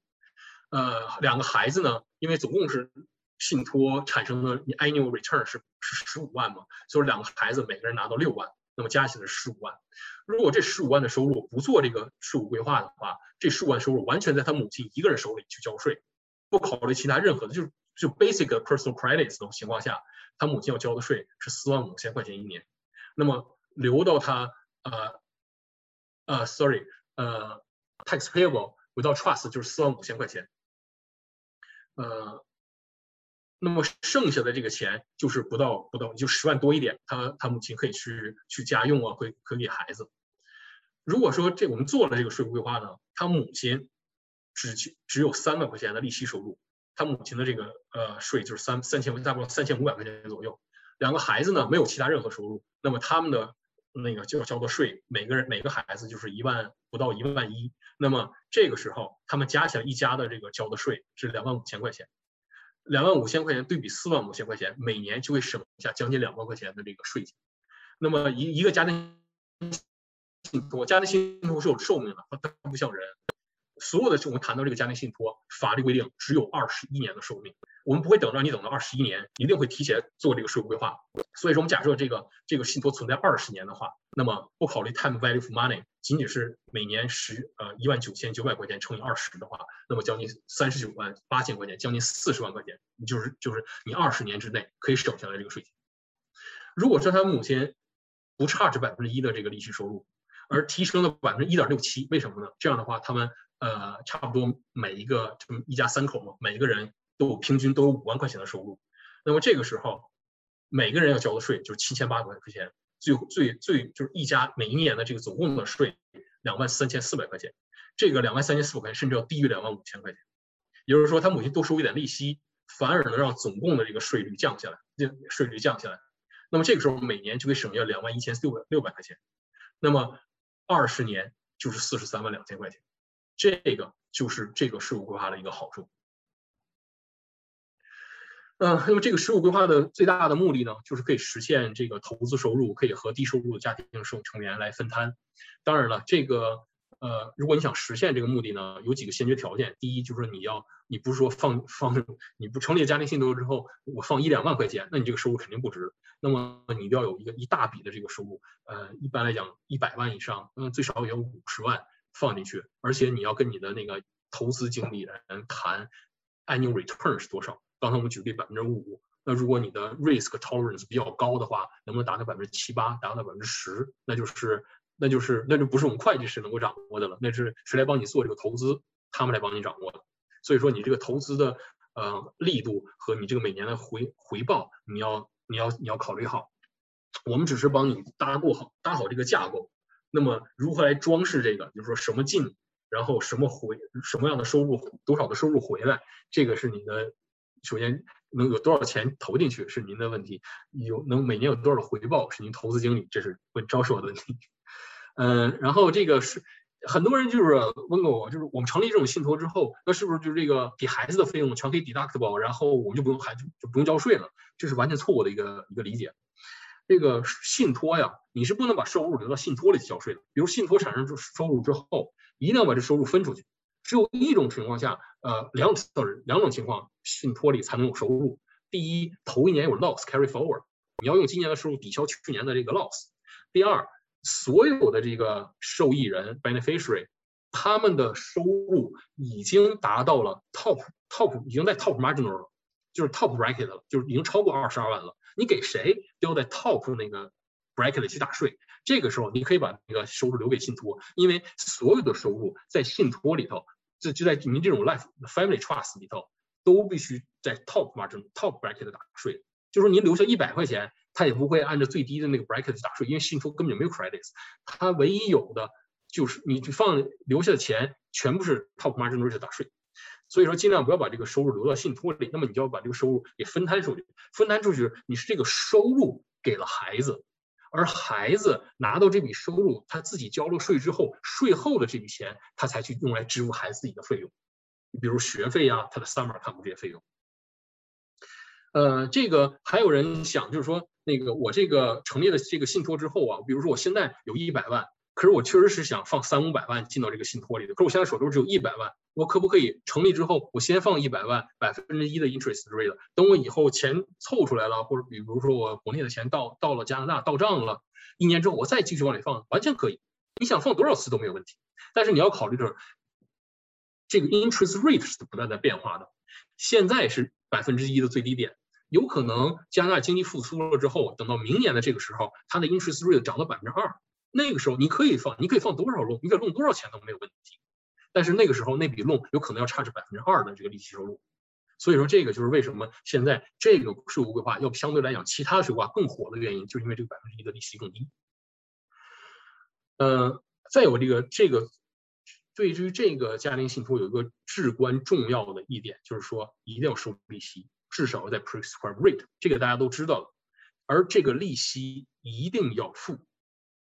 呃，两个孩子呢，因为总共是信托产生的 annual return 是是十五万嘛，所以两个孩子每个人拿到六万，那么加起来是十五万。如果这十五万的收入不做这个税务规划的话，这十五万收入完全在他母亲一个人手里去交税，不考虑其他任何的，就是就 basic personal credits 的情况下，他母亲要交的税是四万五千块钱一年。那么留到他呃呃，sorry，呃，tax payable without trust 就是四万五千块钱。呃，那么剩下的这个钱就是不到不到就十万多一点，他他母亲可以去去家用啊，会可以给孩子。如果说这我们做了这个税务规划呢，他母亲只只有三万块钱的利息收入，他母亲的这个呃税就是三三千大概三千五百块钱左右。两个孩子呢没有其他任何收入，那么他们的那个就要交的税，每个人每个孩子就是一万不到一万一。那么这个时候他们加起来一家的这个交的税是两万五千块钱。两万五千块钱对比四万五千块钱，每年就会省下将近两万块钱的这个税金。那么一一个家庭我，家庭信托是有寿命的，它不像人。所有的我们谈到这个家庭信托，法律规定只有二十一年的寿命。我们不会等让你等到二十一年，一定会提前做这个税务规划。所以说，我们假设这个这个信托存在二十年的话，那么不考虑 time value of money，仅仅是每年十呃一万九千九百块钱乘以二十的话，那么将近三十九万八千块钱，将近四十万块钱，你就是就是你二十年之内可以省下来这个税金。如果说他母亲不差这百分之一的这个利息收入，而提升了百分之一点六七，为什么呢？这样的话，他们呃差不多每一个这么一家三口嘛，每一个人。都平均都有五万块钱的收入，那么这个时候，每个人要交的税就是七千八百块钱，最最最就是一家每一年的这个总共的税两万三千四百块钱，这个两万三千四百块钱甚至要低于两万五千块钱，也就是说他母亲多收一点利息，反而能让总共的这个税率降下来，这税率降下来，那么这个时候每年就可以省下两万一千六百六百块钱，那么二十年就是四十三万两千块钱，这个就是这个税务规划的一个好处。嗯，那么这个税务规划的最大的目的呢，就是可以实现这个投资收入可以和低收入的家庭成成员来分摊。当然了，这个呃，如果你想实现这个目的呢，有几个先决条件。第一，就是你要你不是说放放你不成立家庭信托之后，我放一两万块钱，那你这个收入肯定不值。那么你一定要有一个一大笔的这个收入，呃，一般来讲一百万以上，嗯，最少也要五十万放进去，而且你要跟你的那个投资经理人谈 annual return 是多少。刚才我们举例百分之五，那如果你的 risk tolerance 比较高的话，能不能达到百分之七八，达到百分之十？那就是，那就是，那就不是我们会计师能够掌握的了，那是谁来帮你做这个投资？他们来帮你掌握的。所以说，你这个投资的呃力度和你这个每年的回回报，你要你要你要考虑好。我们只是帮你搭过好搭好这个架构。那么如何来装饰这个？就是说什么进，然后什么回，什么样的收入，多少的收入回来，这个是你的。首先能有多少钱投进去是您的问题，有能每年有多少回报是您投资经理，这是问招收的问题。嗯，然后这个是很多人就是问过我，就是我们成立这种信托之后，那是不是就是这个给孩子的费用全可以 deductible，然后我们就不用孩子就不用交税了？这是完全错误的一个一个理解。这个信托呀，你是不能把收入留到信托里去交税的。比如信托产生收入之后，一定要把这收入分出去。只有一种情况下，呃，两种两种情况，信托里才能有收入。第一，头一年有 loss carry forward，你要用今年的收入抵消去年的这个 loss。第二，所有的这个受益人 beneficiary，他们的收入已经达到了 top top，已经在 top marginal 了，就是 top bracket 了，就是已经超过二十二万了。你给谁都在 top 那个 bracket 去打税。这个时候，你可以把那个收入留给信托，因为所有的收入在信托里头。就就在您这种 life family trust 里头，都必须在 top margin top bracket 打税。就是说您留下一百块钱，他也不会按照最低的那个 bracket 打税，因为信托根本就没有 credits。它唯一有的就是你放留下的钱全部是 top margin rate 打税。所以说尽量不要把这个收入留到信托里，那么你就要把这个收入给分摊出去。分摊出去，你是这个收入给了孩子。而孩子拿到这笔收入，他自己交了税之后，税后的这笔钱，他才去用来支付孩子自己的费用，比如学费呀，他的 summer camp 这些费用。呃，这个还有人想，就是说，那个我这个成立了这个信托之后啊，比如说我现在有一百万。可是我确实是想放三五百万进到这个信托里的，可是我现在手头只有一百万，我可不可以成立之后，我先放一百万，百分之一的 interest rate，等我以后钱凑出来了，或者比如说我国内的钱到到了加拿大到账了，一年之后我再继续往里放，完全可以，你想放多少次都没有问题。但是你要考虑的，这个 interest rate 是不断在变化的，现在是百分之一的最低点。有可能加拿大经济复苏了之后，等到明年的这个时候，它的 interest rate 涨到百分之二，那个时候你可以放，你可以放多少 loan，你可以 loan 多少钱都没有问题。但是那个时候那笔弄有可能要差值百分之二的这个利息收入。所以说这个就是为什么现在这个税务规划要相对来讲其他税务规划更火的原因，就是因为这个百分之一的利息更低。呃，再有这个这个对于这个家庭信托有一个至关重要的一点，就是说一定要收利息。至少要在 prescribed rate，这个大家都知道了。而这个利息一定要付，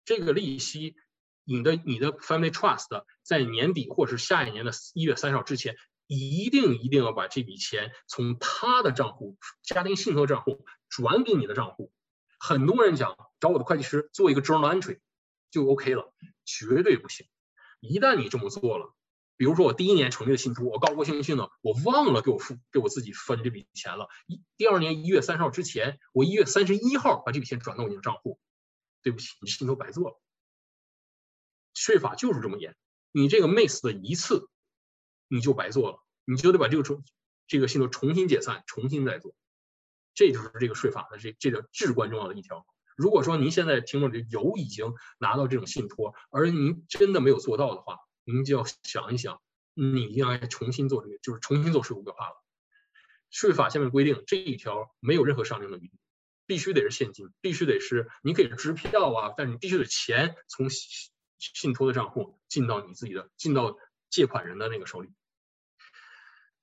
这个利息，你的你的 family trust 在年底或是下一年的一月三十号之前，一定一定要把这笔钱从他的账户、家庭信托账户转给你的账户。很多人讲找我的会计师做一个 journal entry 就 OK 了，绝对不行。一旦你这么做了，比如说我第一年成立的信托，我高高兴兴的，我忘了给我付给我自己分这笔钱了。一第二年一月三十号之前，我一月三十一号把这笔钱转到你的账户，对不起，你信托白做了。税法就是这么严，你这个 miss 的一次，你就白做了，你就得把这个重这个信托重新解散，重新再做。这就是这个税法的这这个至关重要的一条。如果说您现在听众里有已经拿到这种信托，而您真的没有做到的话，您就要想一想，你应该重新做这个，就是重新做税务规划了。税法下面规定这一条没有任何上升的余地，必须得是现金，必须得是你可以支票啊，但是你必须得钱从信信托的账户进到你自己的，进到借款人的那个手里。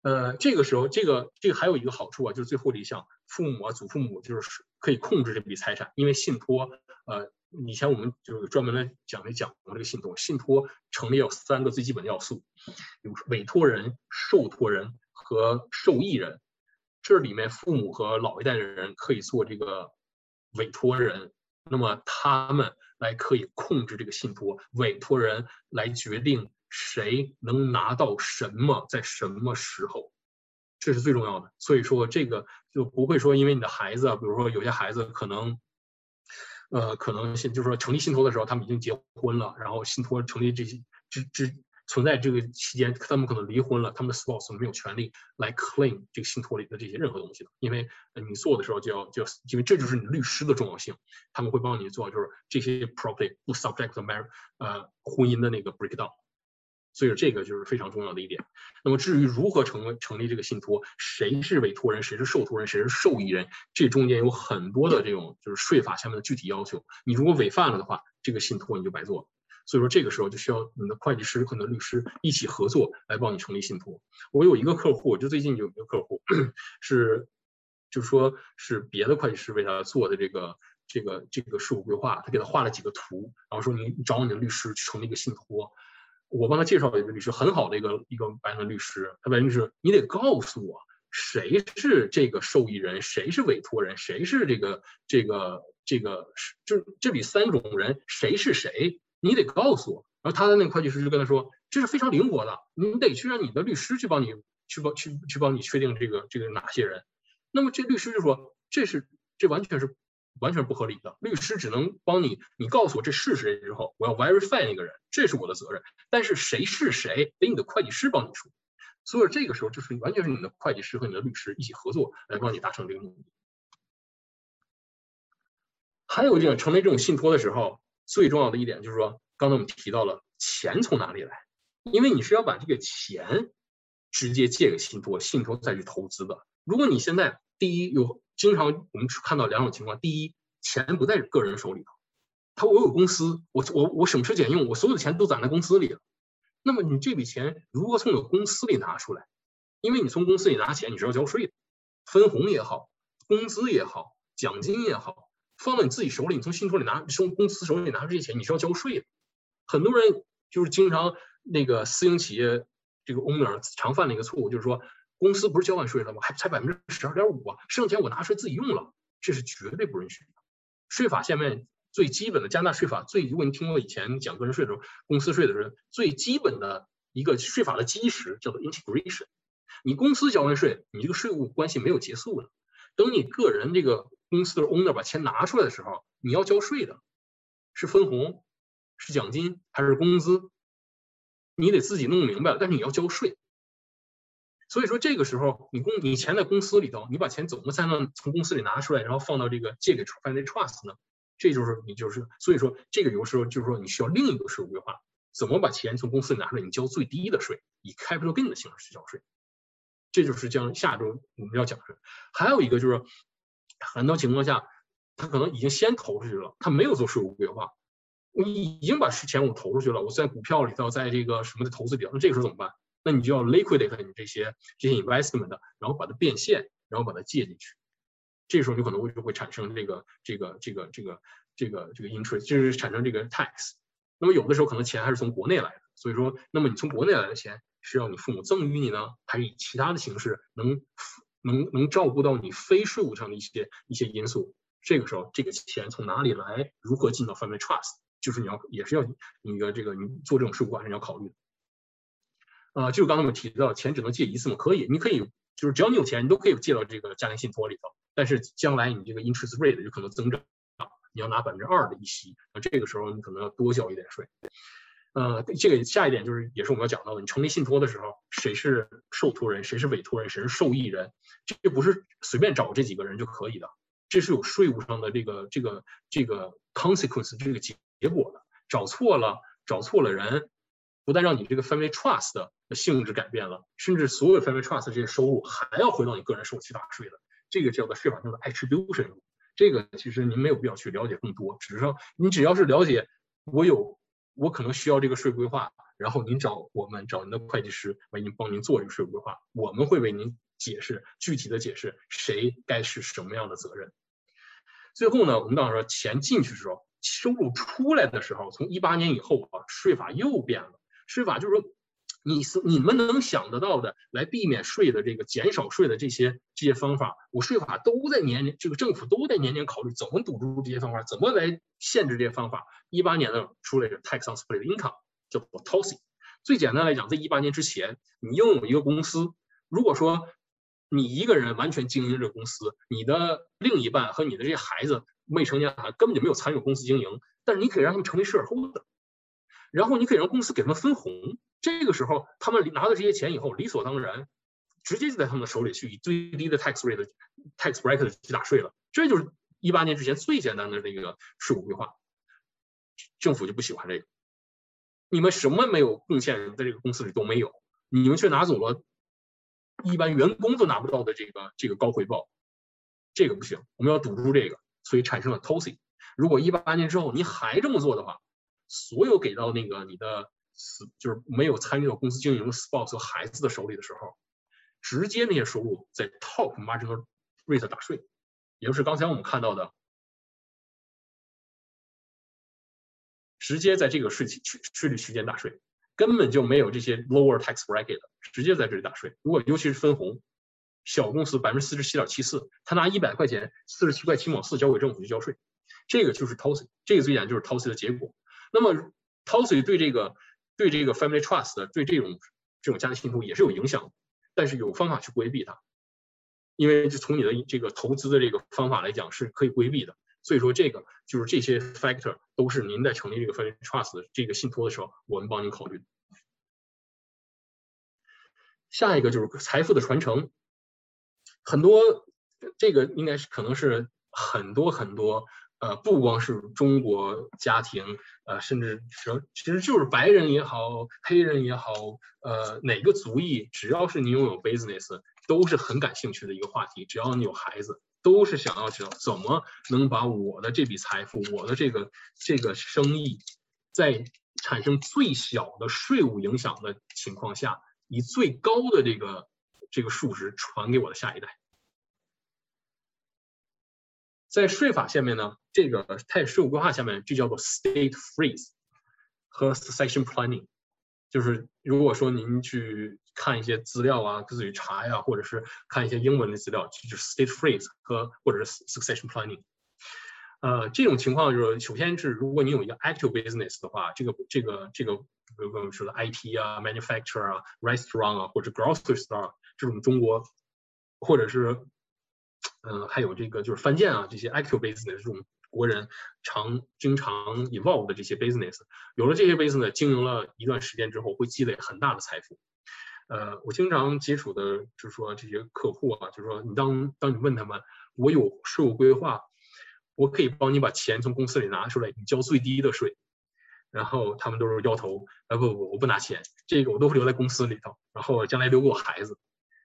呃，这个时候，这个这个还有一个好处啊，就是最后的一项，父母啊、祖父母就是可以控制这笔财产，因为信托，呃。以前我们就是专门来讲一讲过这个信托。信托成立有三个最基本的要素，有委托人、受托人和受益人。这里面父母和老一代的人可以做这个委托人，那么他们来可以控制这个信托，委托人来决定谁能拿到什么，在什么时候，这是最重要的。所以说这个就不会说因为你的孩子，比如说有些孩子可能。呃，可能信就是说成立信托的时候，他们已经结婚了，然后信托成立这些之之存在这个期间，他们可能离婚了，他们的 spouse 没有权利来 claim 这个信托里的这些任何东西的，因为你做的时候就要就要，因为这就是你律师的重要性，他们会帮你做，就是这些 property 不 subject to marriage 呃婚姻的那个 breakdown。所以这个就是非常重要的一点。那么至于如何成为成立这个信托，谁是委托人，谁是受托人，谁是受益人，这中间有很多的这种就是税法下面的具体要求。你如果违反了的话，这个信托你就白做了。所以说这个时候就需要你的会计师和你的律师一起合作来帮你成立信托。我有一个客户，就最近有一个客户是，就是说是别的会计师为他做的这个这个这个税务规划，他给他画了几个图，然后说你找你的律师去成立一个信托。我帮他介绍了一个律师，很好的一个一个白人律师。他白人律师，你得告诉我谁是这个受益人，谁是委托人，谁是这个这个这个是就这里三种人谁是谁，你得告诉我。然后他的那个会计师就跟他说，这是非常灵活的，你得去让你的律师去帮你去帮去去帮你确定这个这个哪些人。那么这律师就说，这是这完全是。完全不合理的，律师只能帮你，你告诉我这是谁之后，我要 verify 那个人，这是我的责任。但是谁是谁，得你的会计师帮你说。所以这个时候就是完全是你的会计师和你的律师一起合作来帮你达成这个目的。还有这种成为这种信托的时候，最重要的一点就是说，刚才我们提到了钱从哪里来，因为你是要把这个钱直接借给信托，信托再去投资的。如果你现在第一有经常我们看到两种情况：第一，钱不在个人手里头，他我有公司，我我我省吃俭用，我所有的钱都攒在公司里了。那么你这笔钱如何从你公司里拿出来？因为你从公司里拿钱，你是要交税的，分红也好，工资也好，奖金也好，放到你自己手里，你从信托里拿，从公司手里拿出这些钱，你是要交税的。很多人就是经常那个私营企业这个 owner 常犯的一个错误，就是说。公司不是交完税了吗？还才百分之十二点五啊，剩下钱我拿出来自己用了，这是绝对不允许的。税法下面最基本的加拿大税法最，如果你听过以前讲个人税的时候，公司税的时候，最基本的一个税法的基石叫做 integration。你公司交完税，你这个税务关系没有结束的。等你个人这个公司的 owner 把钱拿出来的时候，你要交税的，是分红，是奖金还是工资？你得自己弄明白了，但是你要交税。所以说这个时候你公你钱在公司里头，你把钱怎么才能从公司里拿出来，然后放到这个借给 family trust 呢？这就是你就是所以说这个有时候就是说你需要另一个税务规划，怎么把钱从公司里拿出来，你交最低的税，以 capital gain 的形式去交税。这就是将下周我们要讲的。还有一个就是，很多情况下，他可能已经先投出去了，他没有做税务规划。我已经把钱我投出去了，我在股票里头，在这个什么的投资里头，那这个时候怎么办？那你就要 liquidate 你这些这些 investment，然后把它变现，然后把它借进去。这时候就可能会就会产生这个这个这个这个这个这个 interest，就是产生这个 tax。那么有的时候可能钱还是从国内来的，所以说，那么你从国内来的钱。是要你父母赠予你呢，还是以其他的形式能能能照顾到你非税务上的一些一些因素？这个时候，这个钱从哪里来，如何进到 family trust，就是你要也是要你的这个你做这种税务管理要考虑的。呃，就是刚才我们提到，钱只能借一次吗？可以，你可以就是只要你有钱，你都可以借到这个家庭信托里头。但是将来你这个 interest rate 有可能增长，你要拿百分之二的利息，那这个时候你可能要多交一点税。呃，这个下一点就是，也是我们要讲到的。你成立信托的时候，谁是受托人，谁是委托人，谁是受益人，这不是随便找这几个人就可以的，这是有税务上的这个这个这个 consequence 这个结果的。找错了，找错了人，不但让你这个 family trust 的性质改变了，甚至所有 family trust 这些收入还要回到你个人收去打税的。这个叫做税法上的 attribution。这个其实您没有必要去了解更多，只是说你只要是了解我有。我可能需要这个税规划，然后您找我们找您的会计师为您帮您做这个税规划，我们会为您解释具体的解释谁该是什么样的责任。最后呢，我们到时候钱进去的时候，收入出来的时候，从一八年以后啊，税法又变了，税法就是说。你是你们能想得到的来避免税的这个减少税的这些这些方法，我税法都在年年这个政府都在年年考虑怎么堵住这些方法，怎么来限制这些方法。一八年呢出了一个 tax on split income，叫做 TOSI。最简单来讲，在一八年之前，你拥有一个公司，如果说你一个人完全经营这个公司，你的另一半和你的这些孩子未成年孩根本就没有参与公司经营，但是你可以让他们成为 shareholder，然后你可以让公司给他们分红。这个时候，他们拿到这些钱以后，理所当然，直接就在他们的手里去以最低的 tax rate、tax bracket 去打税了。这就是一八年之前最简单的那个税务规划。政府就不喜欢这个，你们什么没有贡献在这个公司里都没有，你们却拿走了一般员工都拿不到的这个这个高回报，这个不行，我们要堵住这个，所以产生了 TOSI。如果一八年之后你还这么做的话，所有给到那个你的。死就是没有参与到公司经营的 spouse 和孩子的手里的时候，直接那些收入在 top marginal rate 打税，也就是刚才我们看到的，直接在这个税区税率区间打税，根本就没有这些 lower tax bracket，直接在这里打税。如果尤其是分红，小公司百分之四十七点七四，他拿一百块钱，四十七块七毛四交给政府去交税，这个就是 TOSI，这个最简单就是 TOSI 的结果。那么 TOSI 对这个。对这个 family trust，对这种这种家庭信托也是有影响，但是有方法去规避它，因为就从你的这个投资的这个方法来讲是可以规避的。所以说这个就是这些 factor 都是您在成立这个 family trust 这个信托的时候，我们帮您考虑。下一个就是财富的传承，很多这个应该是可能是很多很多。呃，不光是中国家庭，呃，甚至说，其实就是白人也好，黑人也好，呃，哪个族裔，只要是你拥有 business，都是很感兴趣的一个话题。只要你有孩子，都是想要知道怎么能把我的这笔财富，我的这个这个生意，在产生最小的税务影响的情况下，以最高的这个这个数值传给我的下一代。在税法下面呢，这个在税务规划下面就叫做 state freeze 和 succession planning，就是如果说您去看一些资料啊，自己查呀，或者是看一些英文的资料，就是 state freeze 和或者是 succession planning。呃，这种情况就是，首先是如果你有一个 active business 的话，这个这个这个，比如我们说的 IT 啊，manufacturer 啊，restaurant 啊，或者 grocery store 这种中国，或者是。嗯，还有这个就是翻建啊，这些 active business 这种国人常经常 involve 的这些 business，有了这些 business 经营了一段时间之后，会积累很大的财富。呃，我经常接触的就是说这些客户啊，就是说你当当你问他们，我有税务规划，我可以帮你把钱从公司里拿出来，你交最低的税，然后他们都是摇头，啊不不，我不拿钱，这个我都会留在公司里头，然后将来留给我孩子。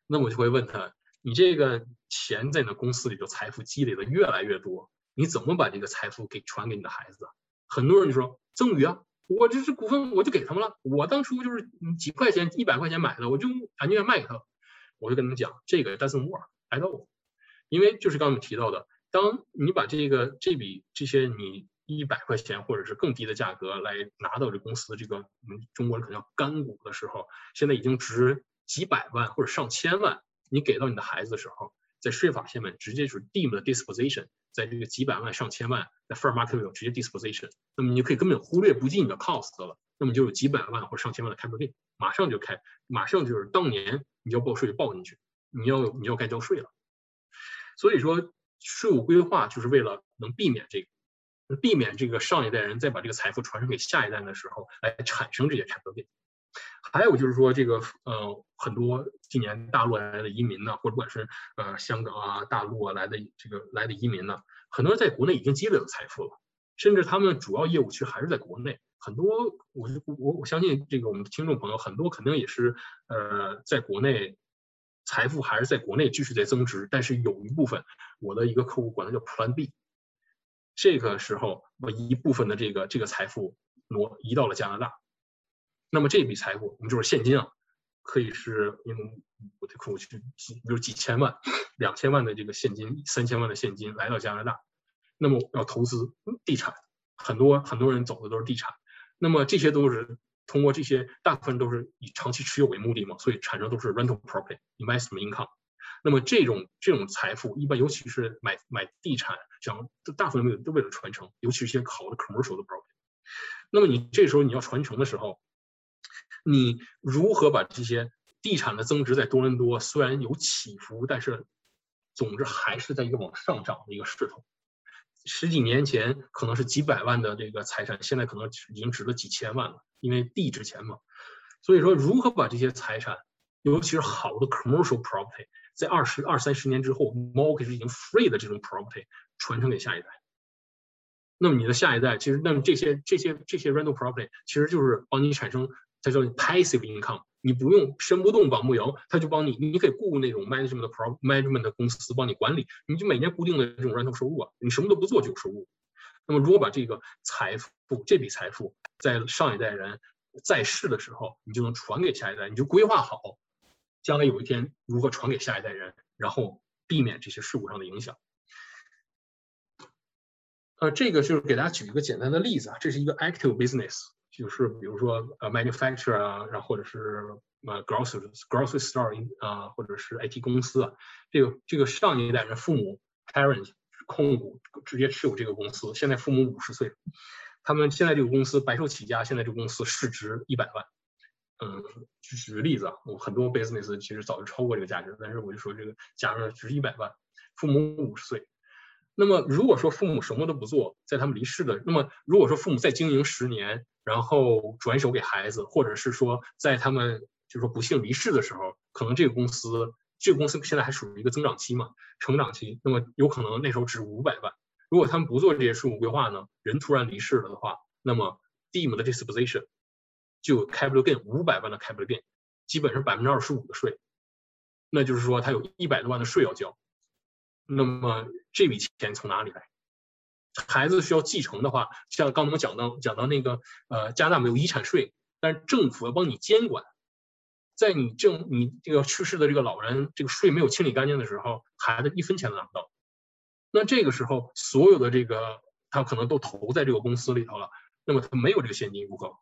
那我就会问他，你这个钱在你的公司里头财富积累的越来越多，你怎么把这个财富给传给你的孩子？很多人就说赠与啊。我这是股份，我就给他们了。我当初就是几块钱、一百块钱买的，我就感觉卖给他。我就跟他们讲，这个 doesn't work at all。因为就是刚刚提到的，当你把这个这笔这些你一百块钱或者是更低的价格来拿到这公司这个我们中国人可能叫干股的时候，现在已经值几百万或者上千万，你给到你的孩子的时候，在税法下面直接就是 deemedisposition。在这个几百万上千万，在 fair market value 直接 disposition，那么你就可以根本忽略不计你的 cost 了，那么就有几百万或上千万的 capital gain，马上就开，马上就是当年你要报税就报进去，你要你要该交税了。所以说税务规划就是为了能避免这个，避免这个上一代人再把这个财富传承给下一代的时候来产生这些 capital gain。还有就是说，这个呃，很多今年大陆来的移民呢，或者不管是呃香港啊、大陆啊来的这个来的移民呢，很多人在国内已经积累了财富了，甚至他们主要业务其实还是在国内。很多，我我我相信这个我们的听众朋友很多肯定也是呃在国内财富还是在国内继续在增值，但是有一部分我的一个客户管它叫 Plan B，这个时候我一部分的这个这个财富挪移到了加拿大。那么这笔财富，我们就是现金啊，可以是用我的客户去几，比如几千万、两千万的这个现金，三千万的现金来到加拿大，那么要投资地产，很多很多人走的都是地产，那么这些都是通过这些，大部分都是以长期持有为目的嘛，所以产生都是 rental property investment income。那么这种这种财富，一般尤其是买买地产，像大部分都为了传承，尤其是一些好的 commercial 的 property。那么你这时候你要传承的时候，你如何把这些地产的增值在多伦多虽然有起伏，但是总之还是在一个往上涨的一个势头。十几年前可能是几百万的这个财产，现在可能已经值了几千万了，因为地值钱嘛。所以说，如何把这些财产，尤其是好的 commercial property，在二十二三十年之后，mortgage 已经 free 的这种 property 传承给下一代。那么你的下一代，其实那么这些这些这些 rental property 其实就是帮你产生。它叫 passive income，你不用身不动绑不摇，他就帮你，你可以雇那种 management 的 pro management 的公司帮你管理，你就每年固定的这种 rental 收入啊，你什么都不做就有收入。那么如果把这个财富，这笔财富在上一代人在世的时候，你就能传给下一代，你就规划好，将来有一天如何传给下一代人，然后避免这些事故上的影响。呃，这个就是给大家举一个简单的例子啊，这是一个 active business。就是比如说呃，manufacturer 啊，然后或者是呃，grocery grocery store 啊，或者是 IT 公司啊，这个这个上一代人父母 parents 控股直接持有这个公司，现在父母五十岁，他们现在这个公司白手起家，现在这个公司市值一百万，嗯，举举个例子啊，我很多 business 其实早就超过这个价值，但是我就说这个假设值一百万，父母五十岁，那么如果说父母什么都不做，在他们离世的，那么如果说父母再经营十年。然后转手给孩子，或者是说，在他们就是说不幸离世的时候，可能这个公司，这个公司现在还属于一个增长期嘛，成长期，那么有可能那时候值五百万。如果他们不做这些税务规划呢，人突然离世了的话，那么 deem 的 disposition 就 capital gain 五百万的 capital gain，基本上百分之二十五的税，那就是说他有一百多万的税要交。那么这笔钱从哪里来？孩子需要继承的话，像刚才我们讲到讲到那个呃，加拿大没有遗产税，但是政府要帮你监管，在你政你这个去世的这个老人这个税没有清理干净的时候，孩子一分钱都拿不到。那这个时候，所有的这个他可能都投在这个公司里头了，那么他没有这个现金入口？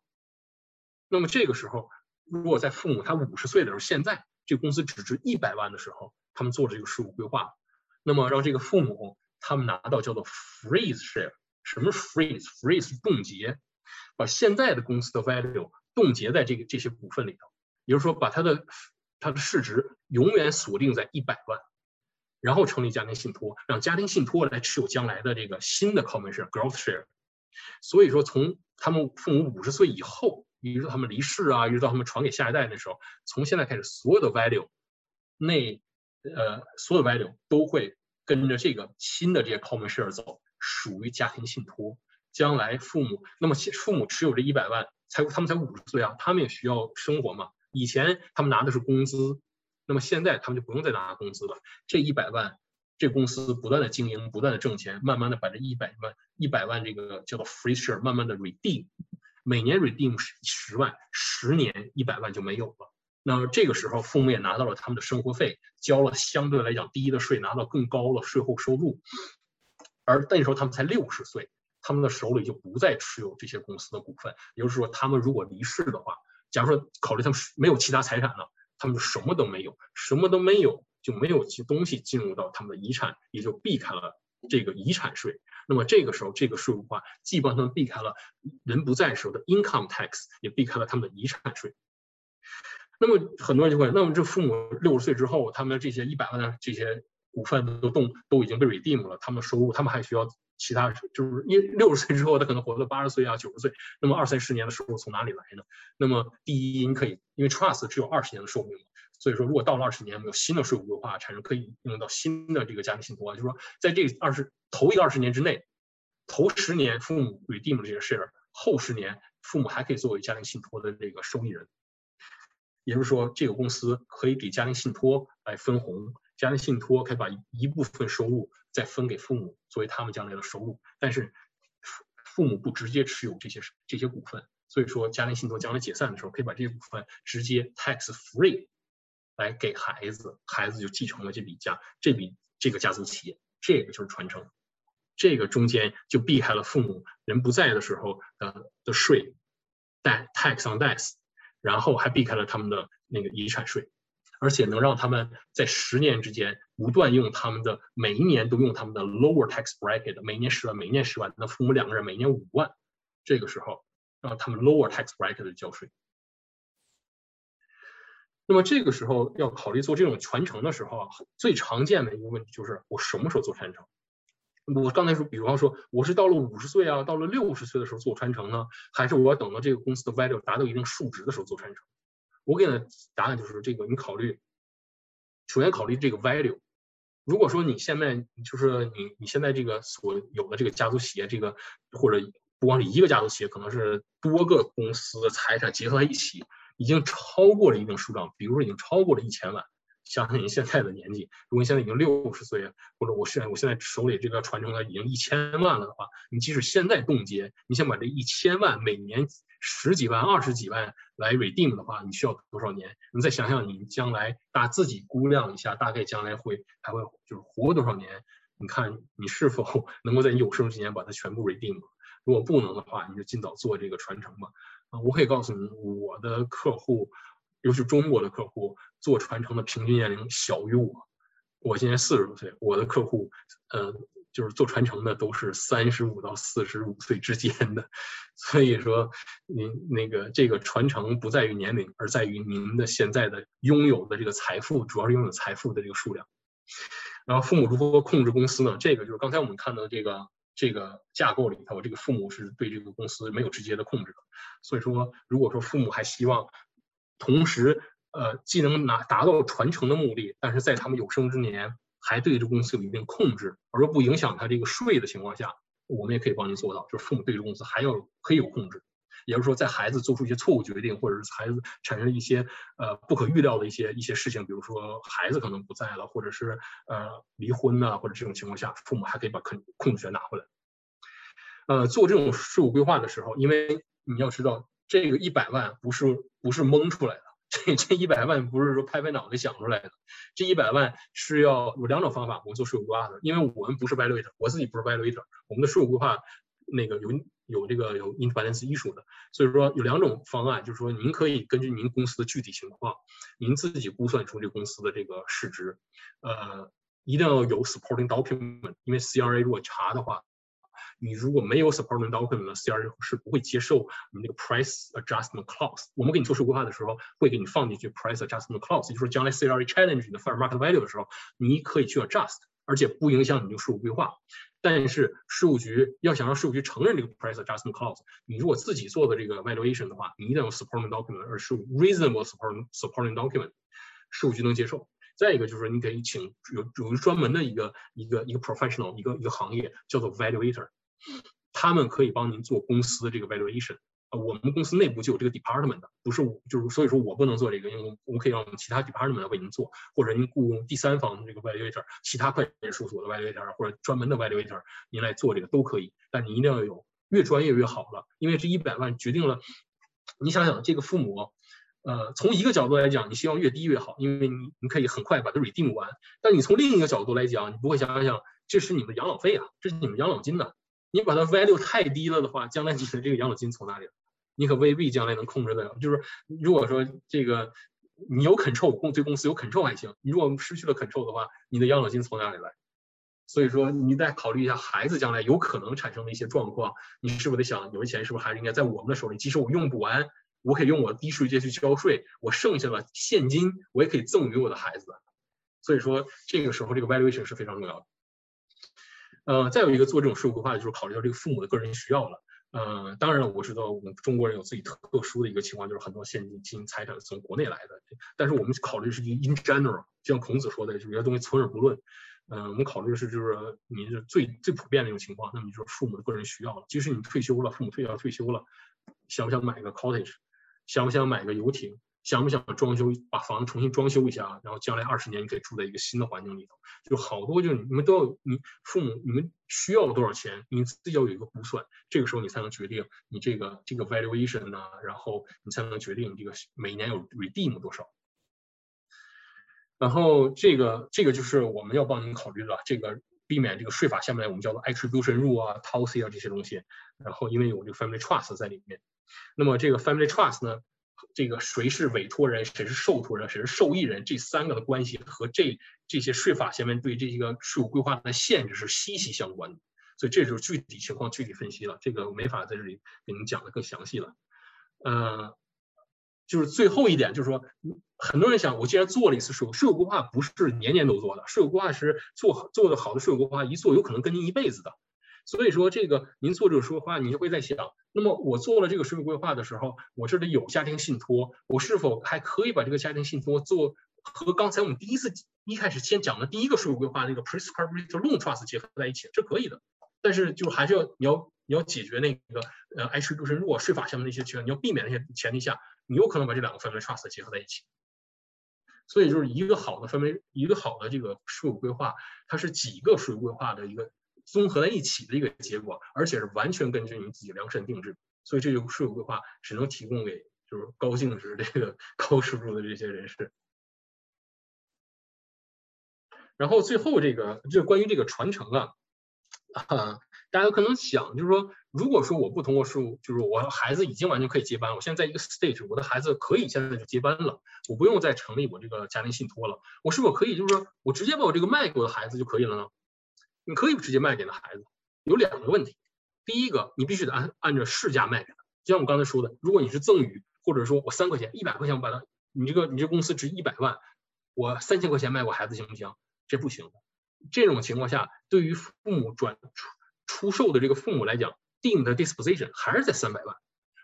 那么这个时候，如果在父母他五十岁的时候，现在这公司只值一百万的时候，他们做了这个税务规划，那么让这个父母。他们拿到叫做 freeze share，什么 freeze？freeze 冻结，把现在的公司的 value 冻结在这个这些股份里头，也就是说，把它的它的市值永远锁定在一百万，然后成立家庭信托，让家庭信托来持有将来的这个新的 common share growth share。所以说，从他们父母五十岁以后，一直到他们离世啊，一直到他们传给下一代的时候，从现在开始，所有的 value 那呃所有 value 都会跟着这个新的这些 common share 走，属于家庭信托。将来父母那么父母持有这一百万，才他们才五十岁啊，他们也需要生活嘛。以前他们拿的是工资，那么现在他们就不用再拿工资了。这一百万，这公司不断的经营，不断的挣钱，慢慢的把这一百万一百万这个叫做 free share 慢慢的 redeem，每年 redeem 十十万，十年一百万就没有了。那这个时候父母也拿到了他们的生活费，交了相对来讲低的税，拿到更高的税后收入。而那时候他们才六十岁。他们的手里就不再持有这些公司的股份，也就是说，他们如果离世的话，假如说考虑他们没有其他财产了，他们就什么都没有，什么都没有，就没有些东西进入到他们的遗产，也就避开了这个遗产税。那么这个时候，这个税务化既帮他们避开了人不在时候的 income tax，也避开了他们的遗产税。那么很多人就会，那么这父母六十岁之后，他们这些一百万的这些股份都动都已经被 redeem 了，他们收入，他们还需要。其他就是因为六十岁之后，他可能活到八十岁啊、九十岁，那么二三十年的收入从哪里来呢？那么第一，你可以因为 trust 只有二十年的寿命嘛，所以说如果到了二十年，没有新的税务规划产生，可以用到新的这个家庭信托，就是说在这二十头一个二十年之内，头十年父母 redeem 这些 share，后十年父母还可以作为家庭信托的这个受益人，也就是说这个公司可以给家庭信托来分红，家庭信托可以把一部分收入。再分给父母作为他们将来的收入，但是父母不直接持有这些这些股份，所以说家庭信托将来解散的时候，可以把这些股份直接 tax free 来给孩子，孩子就继承了这笔家这笔这个家族企业，这个就是传承，这个中间就避开了父母人不在的时候的的税，带 tax on death，然后还避开了他们的那个遗产税。而且能让他们在十年之间不断用他们的每一年都用他们的 lower tax bracket，每年十万，每年十万，那父母两个人每年五万，这个时候让他们 lower tax bracket 的交税。那么这个时候要考虑做这种传承的时候啊，最常见的一个问题就是我什么时候做传承？我刚才说，比方说我是到了五十岁啊，到了六十岁的时候做传承呢，还是我等到这个公司的 value 达到一定数值的时候做传承？我给的答案就是这个，你考虑，首先考虑这个 value。如果说你现在就是你你现在这个所有的这个家族企业，这个或者不光是一个家族企业，可能是多个公司的财产结合在一起，已经超过了一定数量，比如说已经超过了一千万。想想你现在的年纪，如果你现在已经六十岁，或者我现在我现在手里这个传承了已经一千万了的话，你即使现在冻结，你想把这一千万每年。十几万、二十几万来 redeem 的话，你需要多少年？你再想想，你将来大自己估量一下，大概将来会还会就是活多少年？你看你是否 能够在你有生之年把它全部 redeem？如果不能的话，你就尽早做这个传承吧。啊，我可以告诉你，我的客户，尤其中国的客户，做传承的平均年龄小于我。我今年四十多岁，我的客户，呃。就是做传承的都是三十五到四十五岁之间的，所以说您那个这个传承不在于年龄，而在于您的现在的拥有的这个财富，主要是拥有财富的这个数量。然后父母如何控制公司呢？这个就是刚才我们看到这个这个架构里头，这个父母是对这个公司没有直接的控制。所以说，如果说父母还希望同时呃既能拿达到传承的目的，但是在他们有生之年。还对这公司有一定控制，而不影响他这个税的情况下，我们也可以帮您做到，就是父母对这公司还要可以有控制，也就是说，在孩子做出一些错误决定，或者是孩子产生一些呃不可预料的一些一些事情，比如说孩子可能不在了，或者是呃离婚呐，或者这种情况下，父母还可以把控控制权拿回来。呃，做这种税务规划的时候，因为你要知道，这个一百万不是不是蒙出来的。这这一百万不是说拍拍脑袋想出来的，这一百万是要有两种方法，我们做税务规划的，因为我们不是 valuator，我自己不是 valuator，我们的税务规划那个有有这个有 independence 艺术的，所以说有两种方案，就是说您可以根据您公司的具体情况，您自己估算出这公司的这个市值，呃，一定要有 supporting document，因为 CRA 如果查的话。你如果没有 supporting document 呢，CRA 是不会接受你那个 price adjustment clause。我们给你做税规划的时候，会给你放进去 price adjustment clause，也就是说将来 CRA challenge 你的 fair market value 的时候，你可以去 adjust，而且不影响你这个税务规划。但是税务局要想让税务局承认这个 price adjustment clause，你如果自己做的这个 valuation 的话，你一定要 supporting document，而是 reasonable supporting supporting document，税务局能接受。再一个就是你可以请有有一专门的一个一个一个 professional 一个一个行业叫做 valuator，他们可以帮您做公司的这个 valuation。我们公司内部就有这个 department 的，不是我，就是所以说我不能做这个，因为我们可以让其他 department 来为您做，或者您雇佣第三方的这个 valuator，其他会计事务所的 valuator 或者专门的 valuator，您来做这个都可以，但你一定要有越专业越好了，因为这一百万决定了，你想想这个父母，呃，从一个角度来讲，你希望越低越好，因为你你可以很快把它 redeem 完，但你从另一个角度来讲，你不会想想这是你们养老费啊，这是你们养老金呐，你把它 value 太低了的话，将来你的这个养老金从哪里？你可未必将来能控制得了。就是如果说这个你有 control，公对公司有 control 还行。你如果失去了 control 的话，你的养老金从哪里来？所以说你再考虑一下孩子将来有可能产生的一些状况，你是不是得想，有的钱是不是还是应该在我们的手里？即使我用不完，我可以用我的低税阶去交税，我剩下的现金我也可以赠予我的孩子。所以说这个时候这个 valuation 是非常重要的。呃，再有一个做这种税务规划的，就是考虑到这个父母的个人需要了。嗯，当然了，我知道我们中国人有自己特殊的一个情况，就是很多现金财产从国内来的。但是我们考虑是一 in general，就像孔子说的，就有些东西存而不论。嗯，我们考虑的是就是你是最最普遍的一种情况，那么就是父母的个人需要了。即使你退休了，父母退要退休了，想不想买个 cottage？想不想买个游艇？想不想装修，把房子重新装修一下，然后将来二十年你可以住在一个新的环境里头？就好多，就是你们都要，你父母你们需要多少钱，你自己要有一个估算，这个时候你才能决定你这个这个 valuation 呢，然后你才能决定这个每年有 redeem 多少。然后这个这个就是我们要帮您考虑的，这个避免这个税法下面我们叫做 attribution rule 啊、t o s y 啊这些东西。然后因为有这个 family trust 在里面，那么这个 family trust 呢？这个谁是委托人，谁是受托人，谁是受益人，这三个的关系和这这些税法下面对这个税务规划的限制是息息相关的，所以这就是具体情况具体分析了，这个没法在这里给您讲的更详细了。呃，就是最后一点，就是说，很多人想，我既然做了一次税务税务规划，不是年年都做的，税务规划师做做的好的税务规划，一做有可能跟您一辈子的。所以说，这个您做这个税务规划，你就会在想，那么我做了这个税务规划的时候，我这里有家庭信托，我是否还可以把这个家庭信托做和刚才我们第一次一开始先讲的第一个税务规划那个 prescribed loan trust 结合在一起，这可以的。但是就还是要你要你要解决那个呃 attribution 如果税法下面那些情况，你要避免那些前提下，你有可能把这两个 family trust 结合在一起。所以就是一个好的分为一个好的这个税务规划，它是几个税务规划的一个。综合在一起的一个结果，而且是完全根据你自己量身定制，所以这就税务规划只能提供给就是高净值这个高收入的这些人士。然后最后这个就关于这个传承啊，啊，大家可能想就是说，如果说我不通过税务，就是我孩子已经完全可以接班，我现在在一个 stage，我的孩子可以现在就接班了，我不用再成立我这个家庭信托了，我是否可以就是说我直接把我这个卖给我的孩子就可以了呢？你可以直接卖给那孩子，有两个问题。第一个，你必须得按按照市价卖给他。就像我刚才说的，如果你是赠与，或者说我三块钱、一百块钱我把它，你这个你这公司值一百万，我三千块钱卖我孩子行不行？这不行。这种情况下，对于父母转出出售的这个父母来讲，定的 disposition 还是在三百万。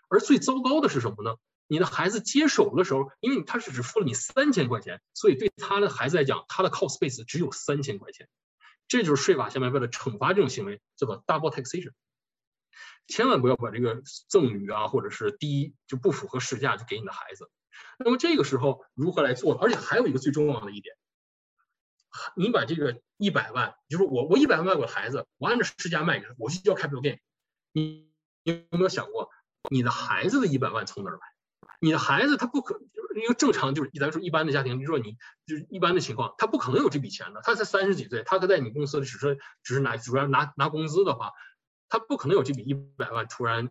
而最糟糕的是什么呢？你的孩子接手的时候，因为他是只付了你三千块钱，所以对他的孩子来讲，他的 cost base 只有三千块钱。这就是税法下面为了惩罚这种行为，叫做 double taxation。千万不要把这个赠与啊，或者是低就不符合市价就给你的孩子。那么这个时候如何来做？而且还有一个最重要的一点，你把这个一百万，就是我我一百万卖给孩子，我按照市价卖给他，我就叫开 l 店。你你有没有想过，你的孩子的一百万从哪儿来？你的孩子他不可。一个正常就是，咱说一般的家庭，比如说你就是一般的情况，他不可能有这笔钱的。他才三十几岁，他在你公司只是只是拿主要拿拿工资的话，他不可能有这笔一百万突然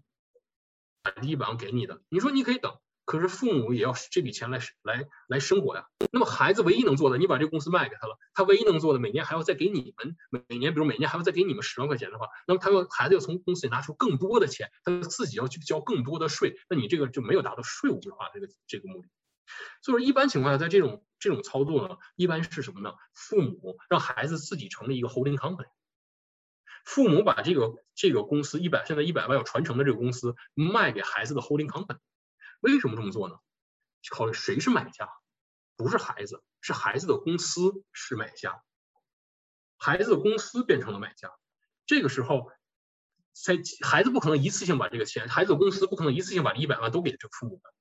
把这一百万给你的。你说你可以等，可是父母也要这笔钱来来来生活呀。那么孩子唯一能做的，你把这个公司卖给他了，他唯一能做的，每年还要再给你们每年，比如每年还要再给你们十万块钱的话，那么他要孩子要从公司里拿出更多的钱，他自己要去交更多的税，那你这个就没有达到税务规划这个这个目的。所以说，一般情况下，在这种这种操作呢，一般是什么呢？父母让孩子自己成立一个 holding company。父母把这个这个公司一百现在一百万要传承的这个公司卖给孩子的 holding company，为什么这么做呢？考虑谁是买家，不是孩子，是孩子的公司是买家，孩子的公司变成了买家，这个时候，在孩子不可能一次性把这个钱，孩子的公司不可能一次性把这一百万都给这父母的，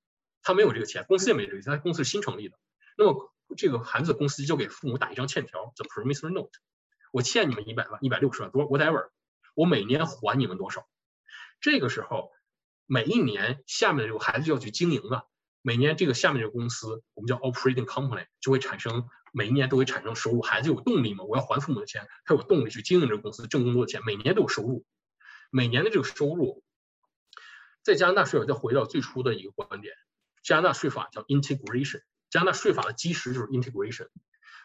他没有这个钱，公司也没这个钱，他公司是新成立的，那么这个孩子公司就给父母打一张欠条，the promissory note。我欠你们一百万，一百六十万，多 whatever，我每年还你们多少？这个时候，每一年下面的这个孩子就要去经营了。每年这个下面这个公司，我们叫 operating company，就会产生每一年都会产生收入。孩子有动力嘛？我要还父母的钱，他有动力去经营这个公司，挣更多的钱，每年都有收入。每年的这个收入，在加拿大税，再回到最初的一个观点，加拿大税法叫 integration，加拿大税法的基石就是 integration。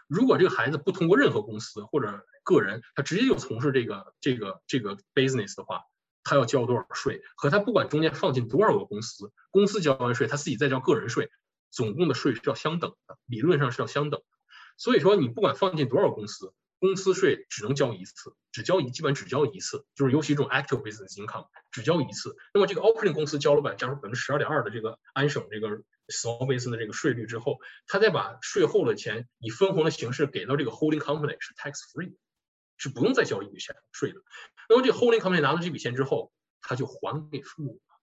如果这个孩子不通过任何公司或者个人，他直接就从事这个这个这个 business 的话，他要交多少税？和他不管中间放进多少个公司，公司交完税，他自己再交个人税，总共的税是要相等的，理论上是要相等的。所以说，你不管放进多少公司，公司税只能交一次，只交一，基本只交一次，就是尤其这种 active business income 只交一次。那么这个 operating 公司交了百，假如百分之十二点二的这个安省这个 small business 的这个税率之后，他再把税后的钱以分红的形式给到这个 holding company 是 tax free。是不用再交一笔钱税的。那么这个 holding company 拿到这笔钱之后，他就还给父母了。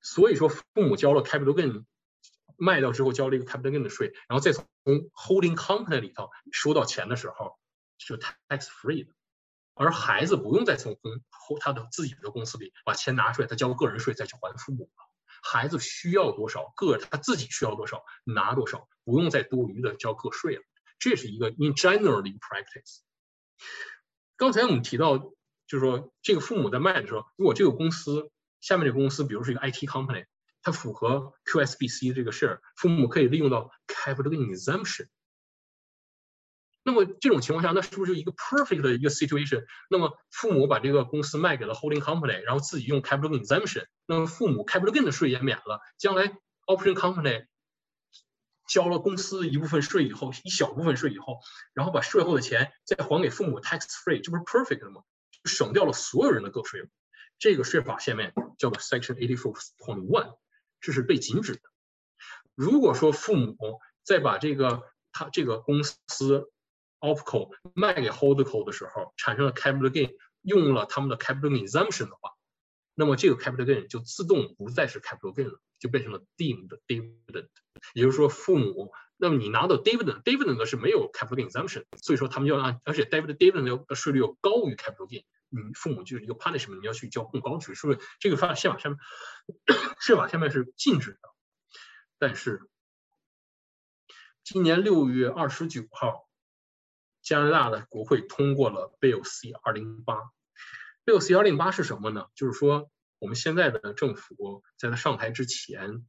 所以说，父母交了 capital gain，卖掉之后交了一个 capital gain 的税，然后再从 holding company 里头收到钱的时候，是 tax free 的。而孩子不用再从公他的自己的公司里把钱拿出来，他交个人税再去还父母了。孩子需要多少个他自己需要多少拿多少，不用再多余的交个税了。这是一个 in general 的一个 practice。刚才我们提到，就是说，这个父母在卖的时候，如果这个公司下面这个公司，比如是一个 IT company，它符合 QSBC 这个事儿父母可以利用到 capital gain exemption。那么这种情况下，那是不是就一个 perfect 的一个 situation？那么父母把这个公司卖给了 holding company，然后自己用 capital gain exemption，那么父母 capital gain 的税也免了，将来 option company。交了公司一部分税以后，一小部分税以后，然后把税后的钱再还给父母，tax free，这不是 perfect 的吗？省掉了所有人的个税。这个税法下面叫做 Section eighty four point one，这是被禁止的。如果说父母再把这个他这个公司 opco 卖给 holdco 的时候，产生了 capital gain，用了他们的 capital gain exemption 的话，那么这个 capital gain 就自动不再是 capital gain 了，就变成了 deemed dividend。也就是说，父母，那么你拿到 dividend，dividend 是没有 capital gain exemption，所以说他们要按，而且 dividend dividend 的税率要高于 capital gain，你父母就是一个 punishment，你要去交更高税，是不是？这个法宪法下面，宪法下面是禁止的。但是今年六月二十九号，加拿大的国会通过了 Bill C 二零八，Bill C 二零八是什么呢？就是说我们现在的政府在他上台之前。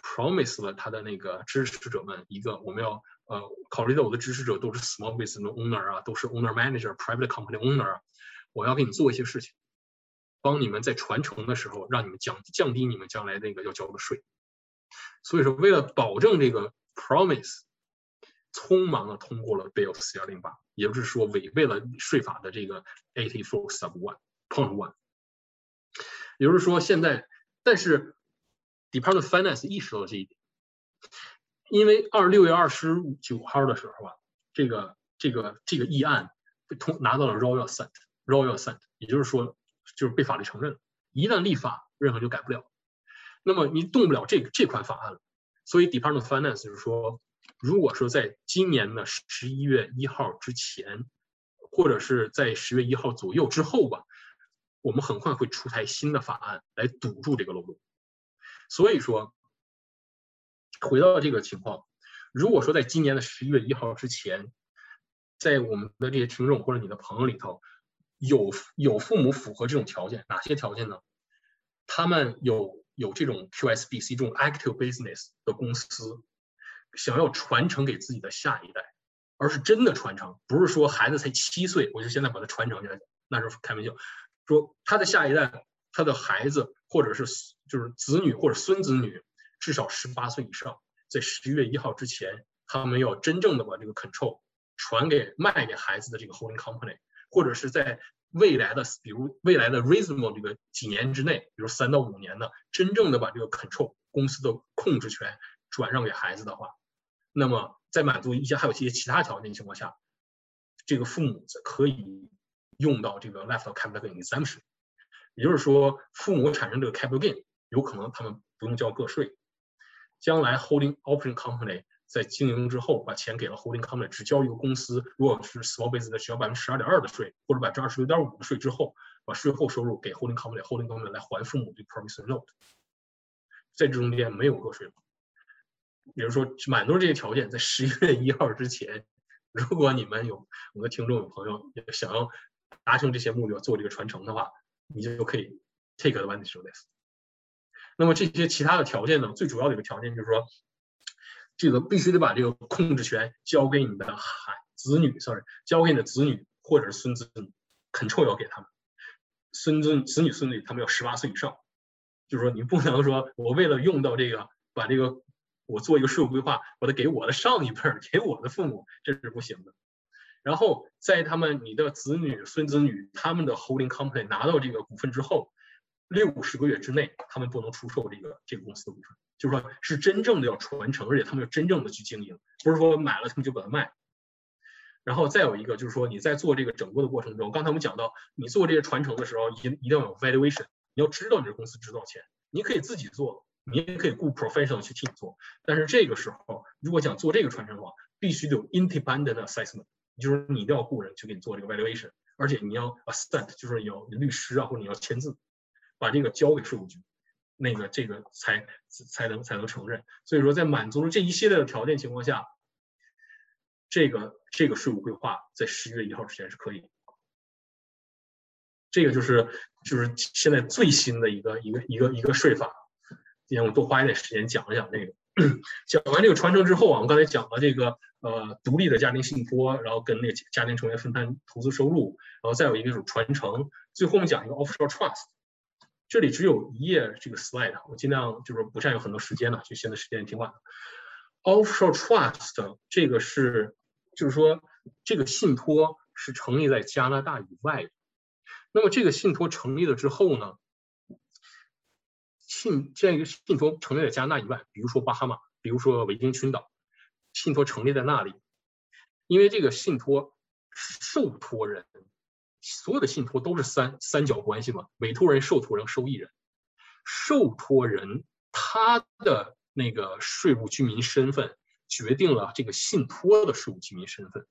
promise 了他的那个支持者们一个，我们要呃考虑到我的支持者都是 small business owner 啊，都是 owner manager private company owner，我要给你做一些事情，帮你们在传承的时候让你们降降低你们将来那个要交的税。所以说，为了保证这个 promise，匆忙的通过了 Bill 四幺零八，也就是说违背了税法的这个 eighty four sub one point one，也就是说现在，但是。Department of Finance 意识到了这一点，因为二六月二十九号的时候啊，这个这个这个议案被通拿到了 Royal site Royal Assent，也就是说就是被法律承认了。一旦立法，任何就改不了。那么你动不了这这款法案了。所以 Department of Finance 就是说，如果说在今年的十一月一号之前，或者是在十月一号左右之后吧，我们很快会出台新的法案来堵住这个漏洞。所以说，回到这个情况，如果说在今年的十一月一号之前，在我们的这些听众或者你的朋友里头，有有父母符合这种条件，哪些条件呢？他们有有这种 QSBC 这种 active business 的公司，想要传承给自己的下一代，而是真的传承，不是说孩子才七岁，我就现在把它传承下来，那是开玩笑。说他的下一代，他的孩子。或者是就是子女或者孙子女，至少十八岁以上，在十一月一号之前，他们要真正的把这个 control 传给卖给孩子的这个 holding company，或者是在未来的，比如未来的 reasonable 这个几年之内，比如三到五年呢，真正的把这个 control 公司的控制权转让给孩子的话，那么在满足一些还有一些其他条件情况下，这个父母可以用到这个 left capital gain exemption，也就是说，父母产生这个 capital gain，有可能他们不用交个税，将来 holding operation company。在经营之后，把钱给了 holding company，只交一个公司。如果是 small business，只要百分之十二点二的税，或者百分之二十六点五的税之后，把税后收入给 holding company，holding company 来还父母的 promissory note。在这中间没有个税。比如说满足这些条件，在十一月一号之前，如果你们有我们的听众有朋友想要达成这些目标，做这个传承的话，你就可以 take advantage of this。那么这些其他的条件呢？最主要的一个条件就是说。这个必须得把这个控制权交给你的孩子女，sorry，交给你的子女或者是孙子女，control 要给他们，孙子子女孙女他们要十八岁以上，就是说你不能说我为了用到这个，把这个我做一个税务规划，把它给我的上一辈儿，给我的父母，这是不行的。然后在他们你的子女孙子女他们的 holding company 拿到这个股份之后，六十个月之内他们不能出售这个这个公司的股份。就是说，是真正的要传承，而且他们要真正的去经营，不是说买了他们就把它卖。然后再有一个就是说，你在做这个整个的过程中，刚才我们讲到，你做这些传承的时候，一一定要有 valuation，你要知道你这公司值多少钱。你可以自己做，你也可以雇 professional 去替你做。但是这个时候，如果想做这个传承的话，必须得有 independent assessment，就是你一定要雇人去给你做这个 valuation，而且你要 assent，就是有律师啊，或者你要签字，把这个交给税务局。那个这个才才能才能承认，所以说在满足了这一系列的条件情况下，这个这个税务规划在十一月一号之前是可以。这个就是就是现在最新的一个一个一个一个税法，今天我多花一点时间讲一讲这个。讲完这个传承之后啊，我们刚才讲了这个呃独立的家庭信托，然后跟那个家庭成员分摊投资收入，然后再有一个是传承，最后我们讲一个 offshore trust。这里只有一页这个 slide，我尽量就是不占用很多时间了，就现在时间也挺晚的。Offshore trust 这个是，就是说这个信托是成立在加拿大以外的。那么这个信托成立了之后呢，信这样一个信托成立在加拿大以外，比如说巴哈马，比如说维京群岛，信托成立在那里，因为这个信托受托人。所有的信托都是三三角关系嘛，委托人、受托人、受益人。受托人他的那个税务居民身份决定了这个信托的税务居民身份。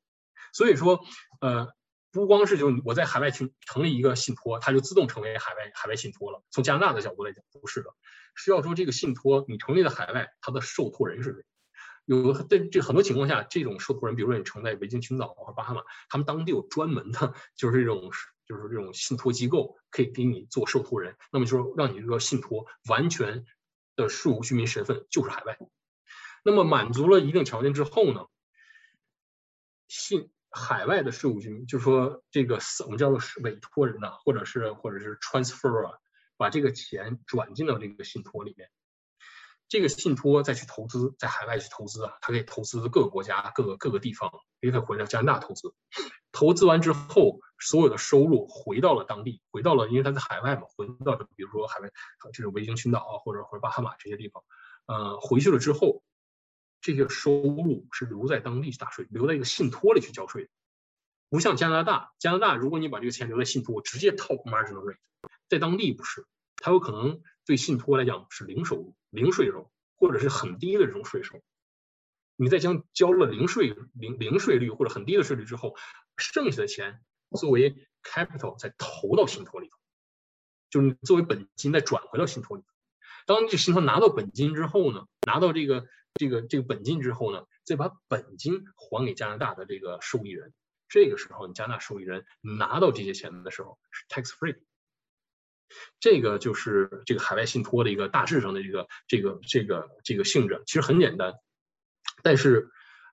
所以说，呃，不光是就我在海外去成立一个信托，它就自动成为海外海外信托了。从加拿大的角度来讲，不是的，是要说这个信托你成立在海外，它的受托人是谁？有在这很多情况下，这种受托人，比如说你承在维京群岛或巴哈马，他们当地有专门的，就是这种就是这种信托机构可以给你做受托人。那么就是让你这个信托完全的税务居民身份就是海外。那么满足了一定条件之后呢，信海外的税务居民，就是说这个我们叫做委托人呐，或者是或者是 transfer 啊，把这个钱转进到这个信托里面。这个信托再去投资，在海外去投资啊，他可以投资各个国家、各个各个地方，也可以回到加拿大投资。投资完之后，所有的收入回到了当地，回到了，因为他在海外嘛，回到比如说海外，这种维京群岛啊，或者或者巴哈马这些地方，呃，回去了之后，这些收入是留在当地去打税，留在一个信托里去交税。不像加拿大，加拿大如果你把这个钱留在信托，直接套 marginal rate，在当地不是，它有可能。对信托来讲是零收入、零税收，或者是很低的这种税收。你在将交了零税、零零税率或者很低的税率之后，剩下的钱作为 capital 再投到信托里头，就是作为本金再转回到信托里。当这信托拿到本金之后呢，拿到这个这个这个本金之后呢，再把本金还给加拿大的这个受益人。这个时候，你加拿大受益人拿到这些钱的时候是 tax free。这个就是这个海外信托的一个大致上的这个这个这个这个性质，其实很简单。但是，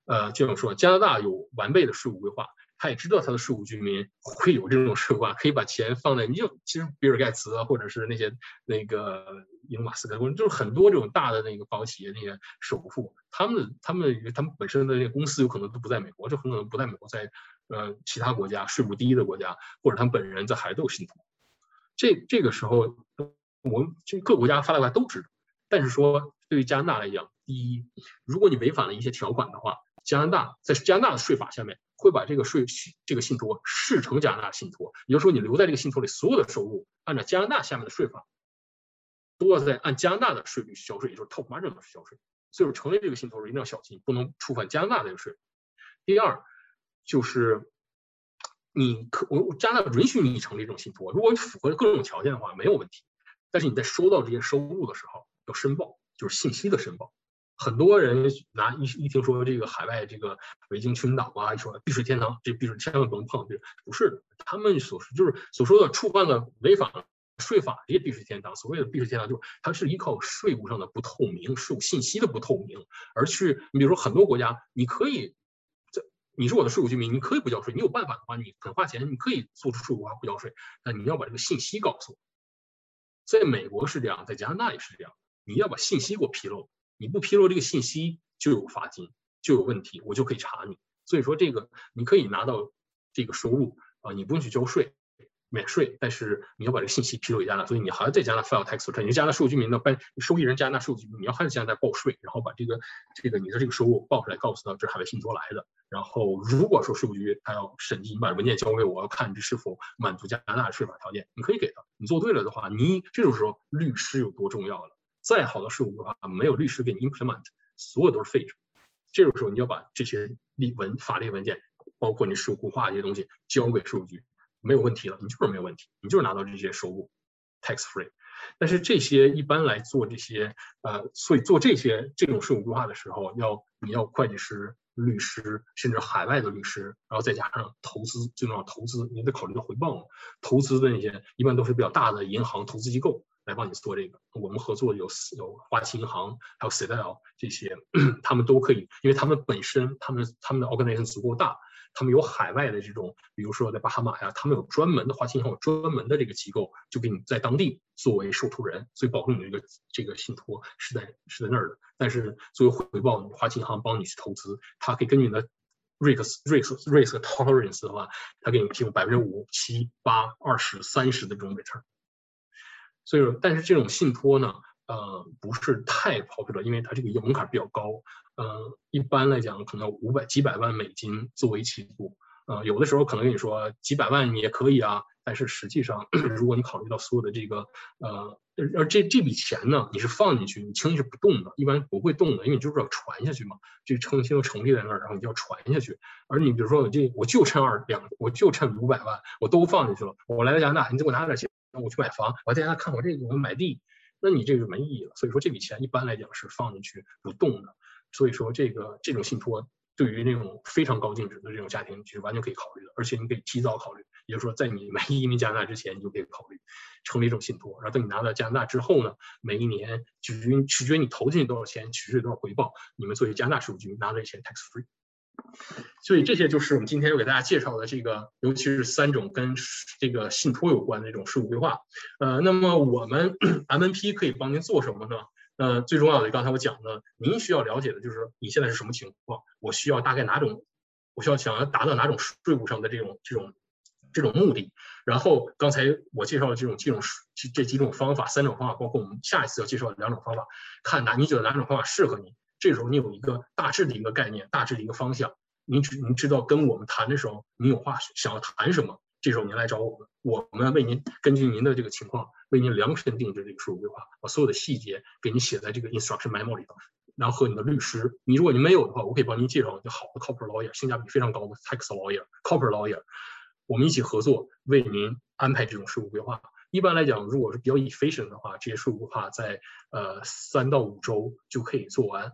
呃，就像说，加拿大有完备的税务规划，他也知道他的税务居民会有这种税务规划，可以把钱放在你就其实比尔盖茨啊，或者是那些那个伊隆马斯克，就是很多这种大的那个保企业那些首富，他们他们他们本身的那个公司有可能都不在美国，就很可能不在美国，在呃其他国家税务低的国家，或者他们本人在海外都有信托。这这个时候，我们这各国家发达国家都知道。但是说对于加拿大来讲，第一，如果你违反了一些条款的话，加拿大在加拿大的税法下面会把这个税这个信托视成加拿大信托，也就是说你留在这个信托里所有的收入，按照加拿大下面的税法，都要在按加拿大的税率去交税，也就是 top margin 去交税。所以说成为这个信托时一定要小心，不能触犯加拿大的这个税。第二就是你可我加拿大允许你成立这种信托，如果你符合各种条件的话没有问题，但是你在收到这些收入的时候要申报，就是信息的申报。很多人拿一一听说这个海外这个维京群岛啊，一说避税天堂，这避税千万不能碰，这不是的。他们所说就是所说的触犯了违反了税法这些避税天堂。所谓的避税天堂，就是它是依靠税务上的不透明、税务信息的不透明而去。你比如说很多国家，你可以你是我的税务居民，你可以不交税，你有办法的话，你肯花钱，你可以做出税务化不交税，但你要把这个信息告诉我。在美国是这样，在加拿大也是这样，你要把信息给我披露。你不披露这个信息就有罚金，就有问题，我就可以查你。所以说这个你可以拿到这个收入啊，你不用去交税，免税，但是你要把这个信息披露给加拿大，所以你还要在加拿大 file tax return。你加拿大税务居民的，办受益人加拿大税务局，你要还在加拿大报税，然后把这个这个你的这个收入报出来，告诉他这是海外信托来的。然后如果说税务局他要审计，你把文件交给我，要看这是否满足加拿大的税法条件，你可以给他。你做对了的话，你这种时候律师有多重要了。再好的税务规划，没有律师给你 implement，所有都是废纸。这种时候，你要把这些立文法律文件，包括你税务规划这些东西，交给税务局，没有问题了，你就是没有问题，你就是拿到这些收入 tax free。但是这些一般来做这些，呃，所以做这些这种税务规划的时候，要你要会计师、律师，甚至海外的律师，然后再加上投资，最重要投资，你得考虑到回报。投资的那些一般都是比较大的银行、投资机构。来帮你做这个，我们合作有有花旗银行，还有 c d l 这些，他们都可以，因为他们本身他们他们的 organization 足够大，他们有海外的这种，比如说在巴哈马呀，他们有专门的花旗银行有专门的这个机构，就给你在当地作为受托人，所以保护你的这个这个信托是在是在那儿的。但是作为回报，花旗银行帮你去投资，他可以根据你的 risk risk risk tolerance 的话，他给你提供百分之五、七、八、二十、三十的这种 return。所以说，但是这种信托呢，呃，不是太 popular，因为它这个门槛比较高。呃，一般来讲，可能五百几百万美金作为起步。呃，有的时候可能跟你说几百万你也可以啊，但是实际上，如果你考虑到所有的这个，呃，而这这笔钱呢，你是放进去，你轻易是不动的，一般不会动的，因为你就是要传下去嘛，这个成信都成立在那儿，然后你就要传下去。而你比如说我这我就趁二两，我就趁五百万，我都放进去了，我来到加拿大，你再给我拿点钱。我去买房，我在家看我这个，我买地，那你这个就没意义了。所以说这笔钱一般来讲是放进去不动的。所以说这个这种信托对于那种非常高净值的这种家庭是完全可以考虑的，而且你可以提早考虑，也就是说在你没移民加拿大之前，你就可以考虑成立一种信托。然后等你拿到加拿大之后呢，每一年取决取决于你投进去多少钱，取决于多少回报，你们作为加拿大税务局拿这钱 tax free。所以这些就是我们今天要给大家介绍的这个，尤其是三种跟这个信托有关的这种税务规划。呃，那么我们 MNP 可以帮您做什么呢？呃，最重要的，刚才我讲的，您需要了解的就是你现在是什么情况，我需要大概哪种，我需要想要达到哪种税务上的这种这种这种目的。然后刚才我介绍的这种几种这这几种方法，三种方法，包括我们下一次要介绍的两种方法，看哪你觉得哪种方法适合你。这时候你有一个大致的一个概念，大致的一个方向，您知您知道跟我们谈的时候，您有话想要谈什么？这时候您来找我们，我们为您根据您的这个情况，为您量身定制这个税务规划，把所有的细节给你写在这个 instruction memo 里头，然后和你的律师，你如果你没有的话，我可以帮您介绍一个好的 corporate lawyer，性价比非常高的 tax lawyer，corporate lawyer，我们一起合作为您安排这种税务规划。一般来讲，如果是比较 efficient 的话，这些税务规划在呃三到五周就可以做完。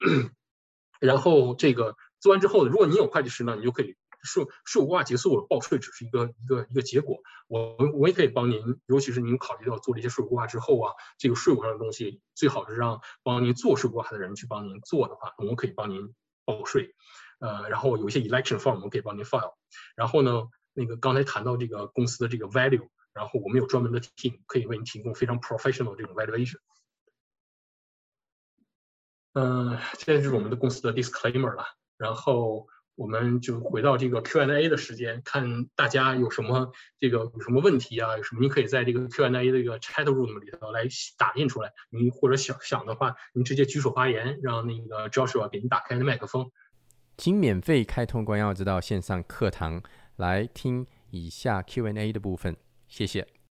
然后这个做完之后，如果你有会计师呢，你就可以税税务规划结束了，报税只是一个一个一个结果。我我也可以帮您，尤其是您考虑到做这些税务规划之后啊，这个税务上的东西最好是让帮您做税务规划的人去帮您做的话，我们可以帮您报税。呃，然后有一些 election form 我们可以帮您 file。然后呢，那个刚才谈到这个公司的这个 value，然后我们有专门的 team 可以为您提供非常 professional 这种 valuation。嗯，现在就是我们的公司的 disclaimer 了。然后我们就回到这个 Q&A 的时间，看大家有什么这个有什么问题啊？有什么您可以在这个 Q&A 的这个 chat room 里头来打印出来。您或者想想的话，您直接举手发言，让那个 Joshua 给您打开麦克风。请免费开通关耀之道线上课堂来听以下 Q&A 的部分，谢谢。